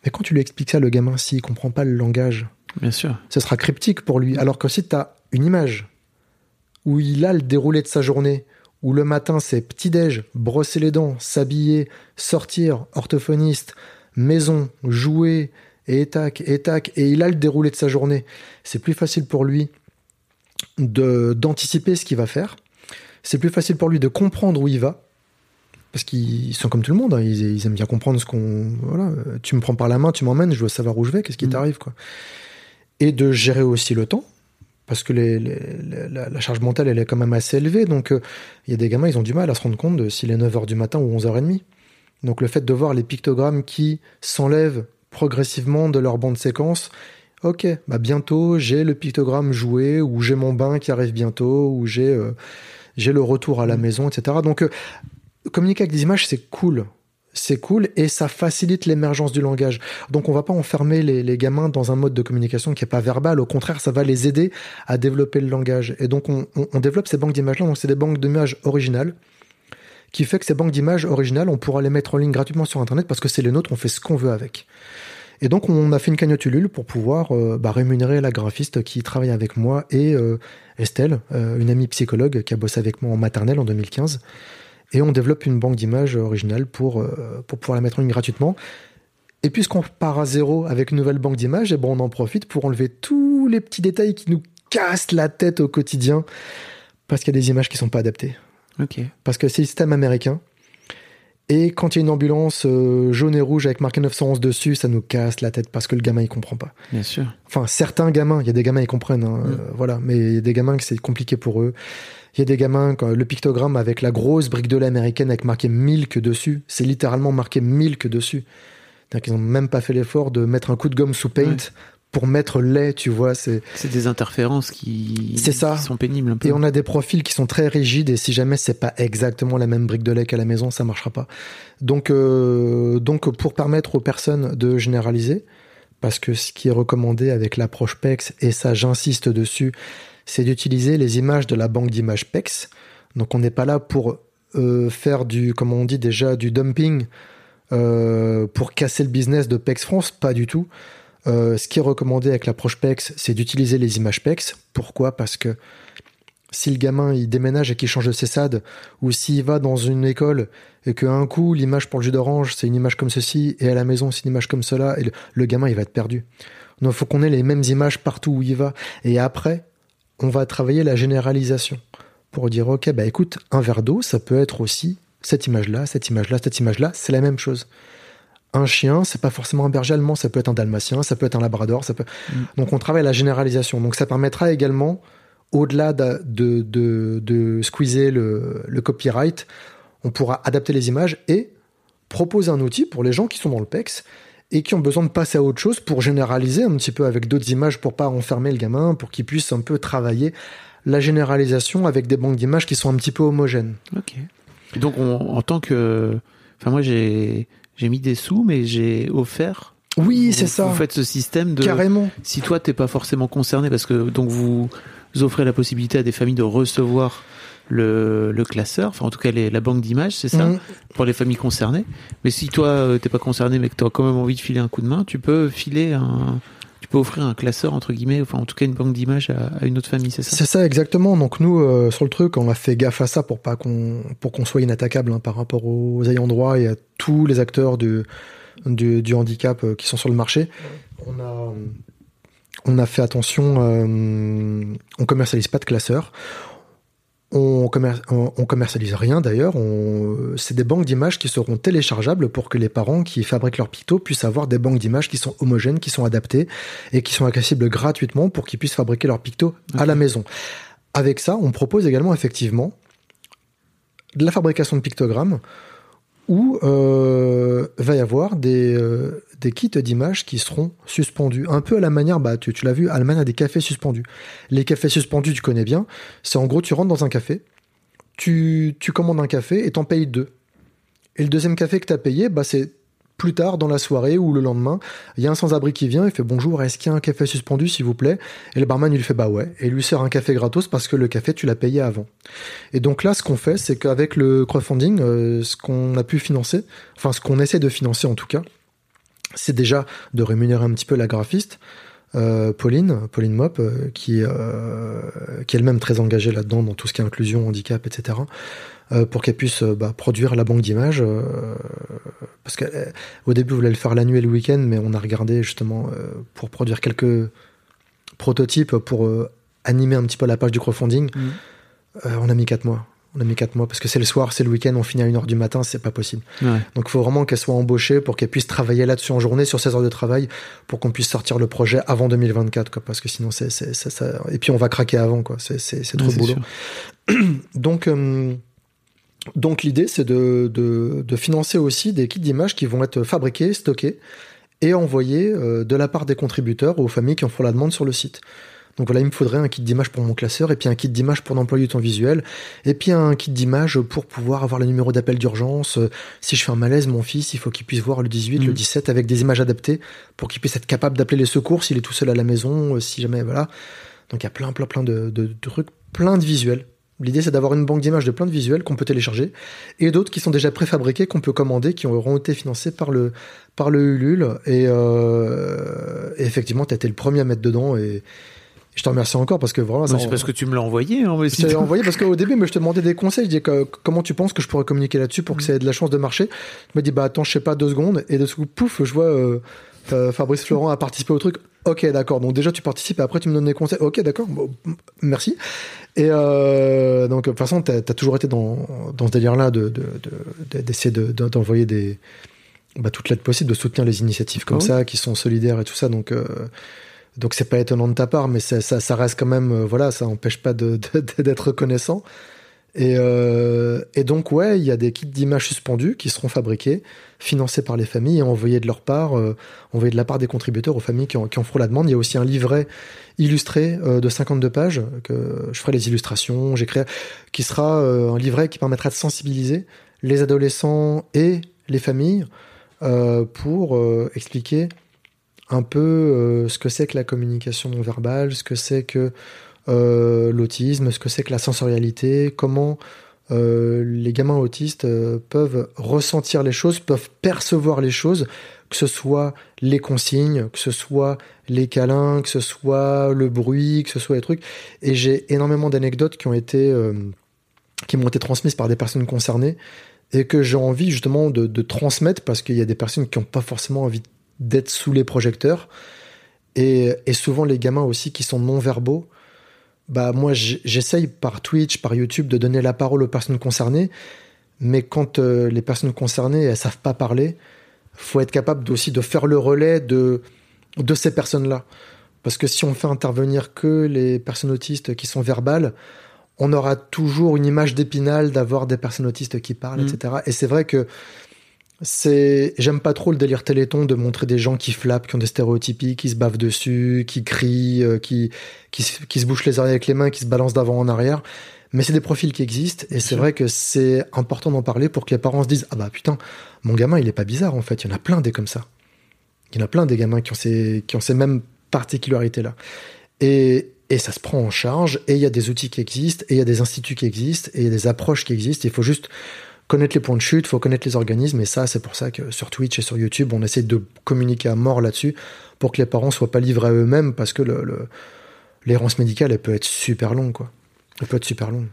mais quand tu lui expliques ça, le gamin, s'il comprend pas le langage, Bien sûr. ce sera cryptique pour lui. Alors que si tu as une image où il a le déroulé de sa journée, où le matin c'est petit-déj, brosser les dents, s'habiller, sortir, orthophoniste, maison, jouer, et tac, et tac, et il a le déroulé de sa journée, c'est plus facile pour lui de d'anticiper ce qu'il va faire. C'est plus facile pour lui de comprendre où il va. Parce qu'ils sont comme tout le monde, hein, ils, ils aiment bien comprendre ce qu'on. Voilà, tu me prends par la main, tu m'emmènes, je veux savoir où je vais, qu'est-ce qui Mm. t'arrive, quoi et de gérer aussi le temps parce que les, la, la charge mentale elle est quand même assez élevée donc euh, il y a des gamins ils ont du mal à se rendre compte de s'il est 9h du matin ou 11h30 donc le fait de voir les pictogrammes qui s'enlèvent progressivement de leur bande séquence Ok, bah bientôt j'ai le pictogramme joué, ou j'ai mon bain qui arrive bientôt, ou j'ai euh, j'ai le retour à la maison, etc. Donc euh, communiquer avec des images, c'est cool. C'est cool et ça facilite l'émergence du langage. Donc on va pas enfermer les, les gamins dans un mode de communication qui est pas verbal. Au contraire, ça va les aider à développer le langage. Et donc on, on, on développe ces banques d'images-là. Donc c'est des banques d'images originales qui fait que ces banques d'images originales, on pourra les mettre en ligne gratuitement sur Internet parce que c'est les nôtres, on fait ce qu'on veut avec. Et donc, on a fait une cagnotte Ulule pour pouvoir euh, bah, rémunérer la graphiste qui travaille avec moi et euh, Estelle, euh, une amie psychologue qui a bossé avec moi en maternelle en 2015. Et on développe une banque d'images originale pour, pour pouvoir la mettre en ligne gratuitement. Et puisqu'on part à zéro avec une nouvelle banque d'images, et bon, on en profite pour enlever tous les petits détails qui nous cassent la tête au quotidien parce qu'il y a des images qui sont pas adaptées. Parce que c'est le système américain. Et quand il y a une ambulance euh, jaune et rouge avec marqué 911 dessus, ça nous casse la tête parce que le gamin il comprend pas. Bien sûr. Enfin, certains gamins, il y a des gamins ils comprennent, hein, Mm. euh, voilà, mais il y a des gamins que c'est compliqué pour eux. Il y a des gamins, quand le pictogramme avec la grosse brique de lait américaine avec marqué milk dessus, c'est littéralement marqué milk dessus. C'est-à-dire qu'ils ont même pas fait l'effort de mettre un coup de gomme sous paint Ouais. Pour mettre lait, tu vois, c'est des interférences qui, ça. qui sont pénibles un peu. Et on a des profils qui sont très rigides et si jamais c'est pas exactement la même brique de lait qu'à la maison, ça marchera pas. Donc, euh, donc pour permettre aux personnes de généraliser, parce que ce qui est recommandé avec l'approche PEX, et ça j'insiste dessus, c'est d'utiliser les images de la banque d'images PEX. Donc on n'est pas là pour euh, faire du, comme on dit déjà, du dumping euh, pour casser le business de PEX France, pas du tout. Euh, ce qui est recommandé avec l'approche PEX, c'est d'utiliser les images PEX. Pourquoi? Parce que si le gamin il déménage et qu'il change de CESAD, ou s'il va dans une école et qu'un coup l'image pour le jus d'orange c'est une image comme ceci et à la maison c'est une image comme cela, et le, le gamin il va être perdu. Donc il faut qu'on ait les mêmes images partout où il va. Et après, on va travailler la généralisation pour dire ok bah écoute un verre d'eau ça peut être aussi cette image là, cette image là, cette image là, c'est la même chose. Un chien, c'est pas forcément un berger allemand, ça peut être un dalmatien, ça peut être un labrador, ça peut. Donc on travaille la généralisation. Donc ça permettra également, au-delà de, de, de, de squeezer le, le copyright, on pourra adapter les images et proposer un outil pour les gens qui sont dans le PEX et qui ont besoin de passer à autre chose pour généraliser un petit peu avec d'autres images pour pas enfermer le gamin, pour qu'il puisse un peu travailler la généralisation avec des banques d'images qui sont un petit peu homogènes. Ok. Donc, on- en tant que. Enfin, moi, j'ai j'ai mis des sous, mais j'ai offert. Oui, c'est ça. Vous faites ce système de. Carrément. Si toi, t'es pas forcément concerné, parce que donc vous offrez la possibilité à des familles de recevoir le, le classeur, enfin en tout cas les- la banque d'images, c'est ça, Mhm. pour les familles concernées. Mais si toi euh, t'es pas concerné, mais que tu as quand même envie de filer un coup de main, tu peux filer un, offrir un classeur entre guillemets, enfin en tout cas une banque d'images à, une autre famille, c'est ça? C'est ça exactement. Donc nous, euh, sur le truc, on a fait gaffe à ça pour pas qu'on pour qu'on soit inattaquable hein, par rapport aux ayants droit et à tous les acteurs du handicap euh, qui sont sur le marché. On a on a fait attention. euh, on commercialise pas de classeurs. On, commer- on on commercialise rien d'ailleurs. C'est des banques d'images qui seront téléchargeables pour que les parents qui fabriquent leurs pictos puissent avoir des banques d'images qui sont homogènes, qui sont adaptées et qui sont accessibles gratuitement pour qu'ils puissent fabriquer leurs pictos à la maison. Avec ça, on propose également effectivement de la fabrication de pictogrammes où euh, va y avoir des, euh, des kits d'images qui seront suspendus. Un peu à la manière, bah, tu, l'as vu, la manière des cafés suspendus. Les cafés suspendus, tu connais bien. C'est en gros, tu rentres dans un café, tu, tu commandes un café et t'en payes deux. Et le deuxième café que t'as payé, bah, c'est plus tard dans la soirée ou le lendemain, il y a un sans-abri qui vient, il fait bonjour, est-ce qu'il y a un café suspendu s'il vous plaît? Et le barman il lui fait bah ouais, et lui sert un café gratos parce que le café tu l'as payé avant. Et donc là ce qu'on fait c'est qu'avec le crowdfunding, euh, ce qu'on a pu financer, enfin ce qu'on essaie de financer en tout cas, c'est déjà de rémunérer un petit peu la graphiste. euh, Pauline, Pauline Mop, euh, qui, euh, qui est elle-même très engagée là-dedans dans tout ce qui est inclusion, handicap, etc., euh, pour qu'elle puisse euh, bah, produire la banque d'images. euh, parce qu'au début, on voulait le faire la nuit et le week-end, mais on a regardé justement euh, pour produire quelques prototypes pour euh, animer un petit peu la page du crowdfunding. Euh, on a mis quatre mois. On a mis quatre mois parce que c'est le soir, c'est le week-end, on finit à 1h du matin, c'est pas possible. Ouais. Donc il faut vraiment qu'elle soit embauchée pour qu'elle puisse travailler là-dessus en journée sur 16 heures de travail pour qu'on puisse sortir le projet avant 2024 quoi, parce que sinon c'est c'est c'est ça et puis on va craquer avant quoi, c'est c'est c'est trop Ouais, boulot. [clears throat] Donc euh, donc l'idée c'est de, de de financer aussi des kits d'images qui vont être fabriqués, stockés et envoyer euh, de la part des contributeurs aux familles qui en font la demande sur le site. Donc voilà, il me faudrait un kit d'image pour mon classeur, et puis un kit d'image pour l'employé du temps visuel, et puis un kit d'image pour pouvoir avoir le numéro d'appel d'urgence. Si je fais un malaise, mon fils, il faut qu'il puisse voir le 18, le Mhm. 17 avec des images adaptées pour qu'il puisse être capable d'appeler les secours s'il est tout seul à la maison, euh, si jamais, voilà. Donc il y a plein, plein, plein de, de- de trucs, plein de visuels. L'idée, c'est d'avoir une banque d'images de plein de visuels qu'on peut télécharger et d'autres qui sont déjà préfabriqués, qu'on peut commander, qui auront été financés par le, par le Ulule. Et, euh, et effectivement, tu as été le premier à mettre dedans et je te remercie encore parce que vraiment, c'est parce que tu me l'as envoyé. hein, mais je tu- envoyé parce qu'au [laughs] début, mais je te demandais des conseils. Je dis que, comment tu penses que je pourrais communiquer là-dessus pour que ça ait de la chance de marcher. Tu m'as dit, bah attends, je sais pas, deux secondes. Et de ce coup, pouf, je vois euh, euh, Fabrice Florent a participé au truc. Ok, d'accord. Donc déjà, tu participes et après, tu me donnes des conseils. Ok, d'accord. Bon, merci. Et euh, donc, de toute façon, tu as, toujours été dans, dans ce délire-là de, de, de- d'essayer de, de- d'envoyer des, bah, toute l'aide possible, de soutenir les initiatives comme Ah ça, qui sont solidaires et tout ça. Donc, euh, donc c'est pas étonnant de ta part, mais ça, ça, ça reste quand même, euh, voilà, ça empêche pas d'être reconnaissant. Et, euh, et donc, ouais, il y a des kits d'images suspendus qui seront fabriqués, financés par les familles et envoyés de leur part, euh, envoyés de la part des contributeurs aux familles qui en, qui en feront la demande. Il y a aussi un livret illustré euh, de 52 pages, que je ferai les illustrations, j'écris, qui sera euh, un livret qui permettra de sensibiliser les adolescents et les familles pour expliquer un peu euh, ce que c'est que la communication non verbale, ce que c'est que euh, l'autisme, ce que c'est que la sensorialité, comment euh, les gamins autistes peuvent ressentir les choses, peuvent percevoir les choses, que ce soit les consignes, que ce soit les câlins, que ce soit le bruit, que ce soit les trucs. Et j'ai énormément d'anecdotes qui ont été qui m'ont été transmises par des personnes concernées et que j'ai envie justement de, de transmettre parce qu'il y a des personnes qui n'ont pas forcément envie d'être sous les projecteurs et, et souvent les gamins aussi qui sont non verbaux bah moi j'essaye par Twitch par YouTube de donner la parole aux personnes concernées mais quand euh, les personnes concernées elles savent pas parler faut être capable aussi de faire le relais de de ces personnes là parce que si on fait intervenir que les personnes autistes qui sont verbales on aura toujours une image d'épinal d'avoir des personnes autistes qui parlent, Mm. etc. Et c'est vrai que c'est, j'aime pas trop le délire téléthon de montrer des gens qui flappent, qui ont des stéréotypies, qui se bavent dessus, qui crient, euh, qui, qui, se- qui se bouchent les oreilles avec les mains, qui se balancent d'avant en arrière. Mais c'est des profils qui existent et c'est vrai que c'est important d'en parler pour que les parents se disent ah bah putain mon gamin il est pas bizarre en fait. Il y en a plein des comme ça. Il y en a plein des gamins qui ont ces qui ont ces mêmes particularités là et et ça se prend en charge et il y a des outils qui existent et il y a des instituts qui existent et il y a des approches qui existent. Il faut juste connaître les points de chute faut connaître les organismes et ça c'est pour ça que sur Twitch et sur YouTube on essaie de communiquer à mort là-dessus pour que les parents soient pas livrés à eux-mêmes parce que le, le- l'errance médicale elle peut être super longue quoi. Elle peut être super longue.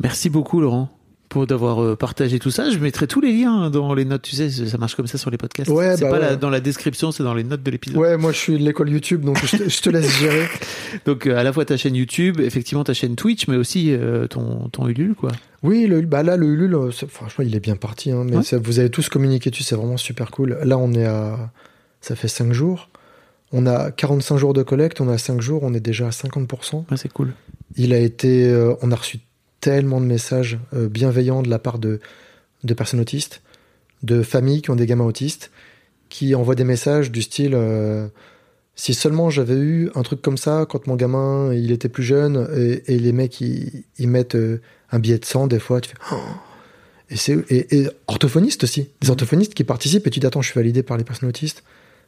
Merci beaucoup, Laurent, pour d'avoir euh, partagé tout ça. Je mettrai tous les liens dans les notes. Tu sais, ça marche comme ça sur les podcasts. Ouais, c'est bah pas ouais. la- dans la description, c'est dans les notes de l'épisode. ouais moi je suis de l'école YouTube donc je te, je te laisse gérer [laughs] Donc, euh, à la fois ta chaîne YouTube, effectivement ta chaîne Twitch, mais aussi euh, ton, ton Ulule, quoi. Oui, le, bah là, le Ulule, franchement, il est bien parti. Hein, mais Ouais. ça- vous avez tous communiqué dessus, c'est vraiment super cool. Là, on est à. Ça fait 5 jours. On a 45 jours de collecte, on a 5 jours, on est déjà à 50%. Ouais, c'est cool. Il a été. euh, on a reçu tellement de messages euh, bienveillants de la part de, de personnes autistes, de familles qui ont des gamins autistes, qui envoient des messages du style. euh, si seulement j'avais eu un truc comme ça quand mon gamin il était plus jeune et, les mecs ils, mettent euh, un billet de sang des fois tu fais Oh et et, orthophonistes aussi des orthophonistes qui participent et tu dis attends je suis validé par les personnes autistes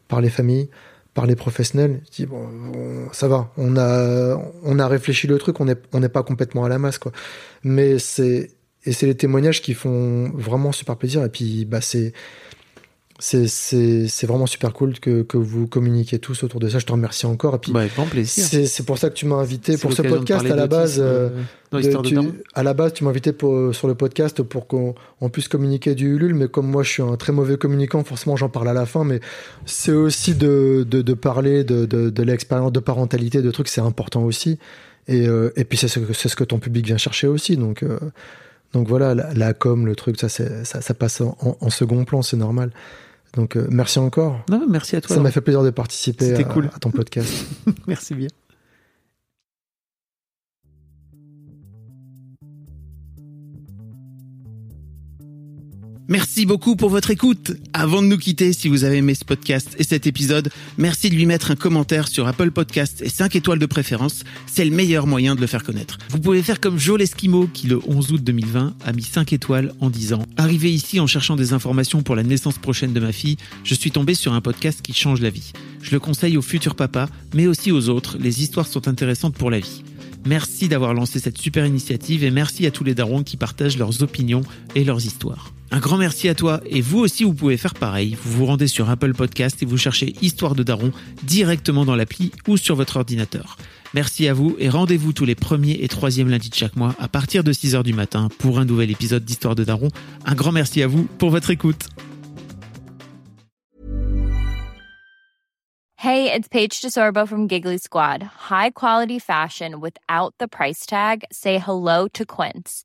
par les familles par les professionnels tu dis bon on- ça va on a on a réfléchi le truc on n'est on n'est pas complètement à la masse quoi. Mais c'est et c'est les témoignages qui font vraiment super plaisir et puis bah c'est c'est vraiment super cool que, que vous communiquiez tous autour de ça je te remercie encore et puis Bah, c'est pour ça que tu m'as invité pour ce podcast à la base euh, de- de tu- à la base, tu m'as invité pour, sur le podcast pour qu'on on puisse communiquer du Ulule, mais comme moi je suis un très mauvais communicant, forcément j'en parle à la fin, mais c'est aussi de, de, de parler de, l'expérience de parentalité, de trucs, c'est important aussi. Et, euh, et puis c'est ce, que- c'est ce que ton public vient chercher aussi. Donc, euh, donc voilà, la, la com, le truc, ça, c'est- ça, ça passe en, en second plan, c'est normal. Donc euh, merci encore. Non, merci à toi. Ça m'a fait plaisir de participer C'était à, cool. à ton podcast. [laughs] Merci bien. Merci beaucoup pour votre écoute. Avant de nous quitter, si vous avez aimé ce podcast et cet épisode, merci de lui mettre un commentaire sur Apple Podcast et 5 étoiles de préférence. C'est le meilleur moyen de le faire connaître. Vous pouvez faire comme Joe Lesquimo qui le 11 août 2020 a mis 5 étoiles en disant Arrivé ici en cherchant des informations pour la naissance prochaine de ma fille, je suis tombé sur un podcast qui change la vie. Je le conseille aux futurs papas, mais aussi aux autres. Les histoires sont intéressantes pour la vie. Merci d'avoir lancé cette super initiative et merci à tous les darons qui partagent leurs opinions et leurs histoires. Un grand merci à toi et vous aussi vous pouvez faire pareil. Vous vous rendez sur Apple Podcast et vous cherchez Histoire de Daron directement dans l'appli ou sur votre ordinateur. Merci à vous et rendez-vous tous les premiers et troisièmes lundis de chaque mois à partir de 6h du matin pour un nouvel épisode d'Histoire de Daron. Un grand merci à vous pour votre écoute. Hey, it's Paige DeSorbo from Giggly Squad. High quality fashion without the price tag. Say hello to Quince.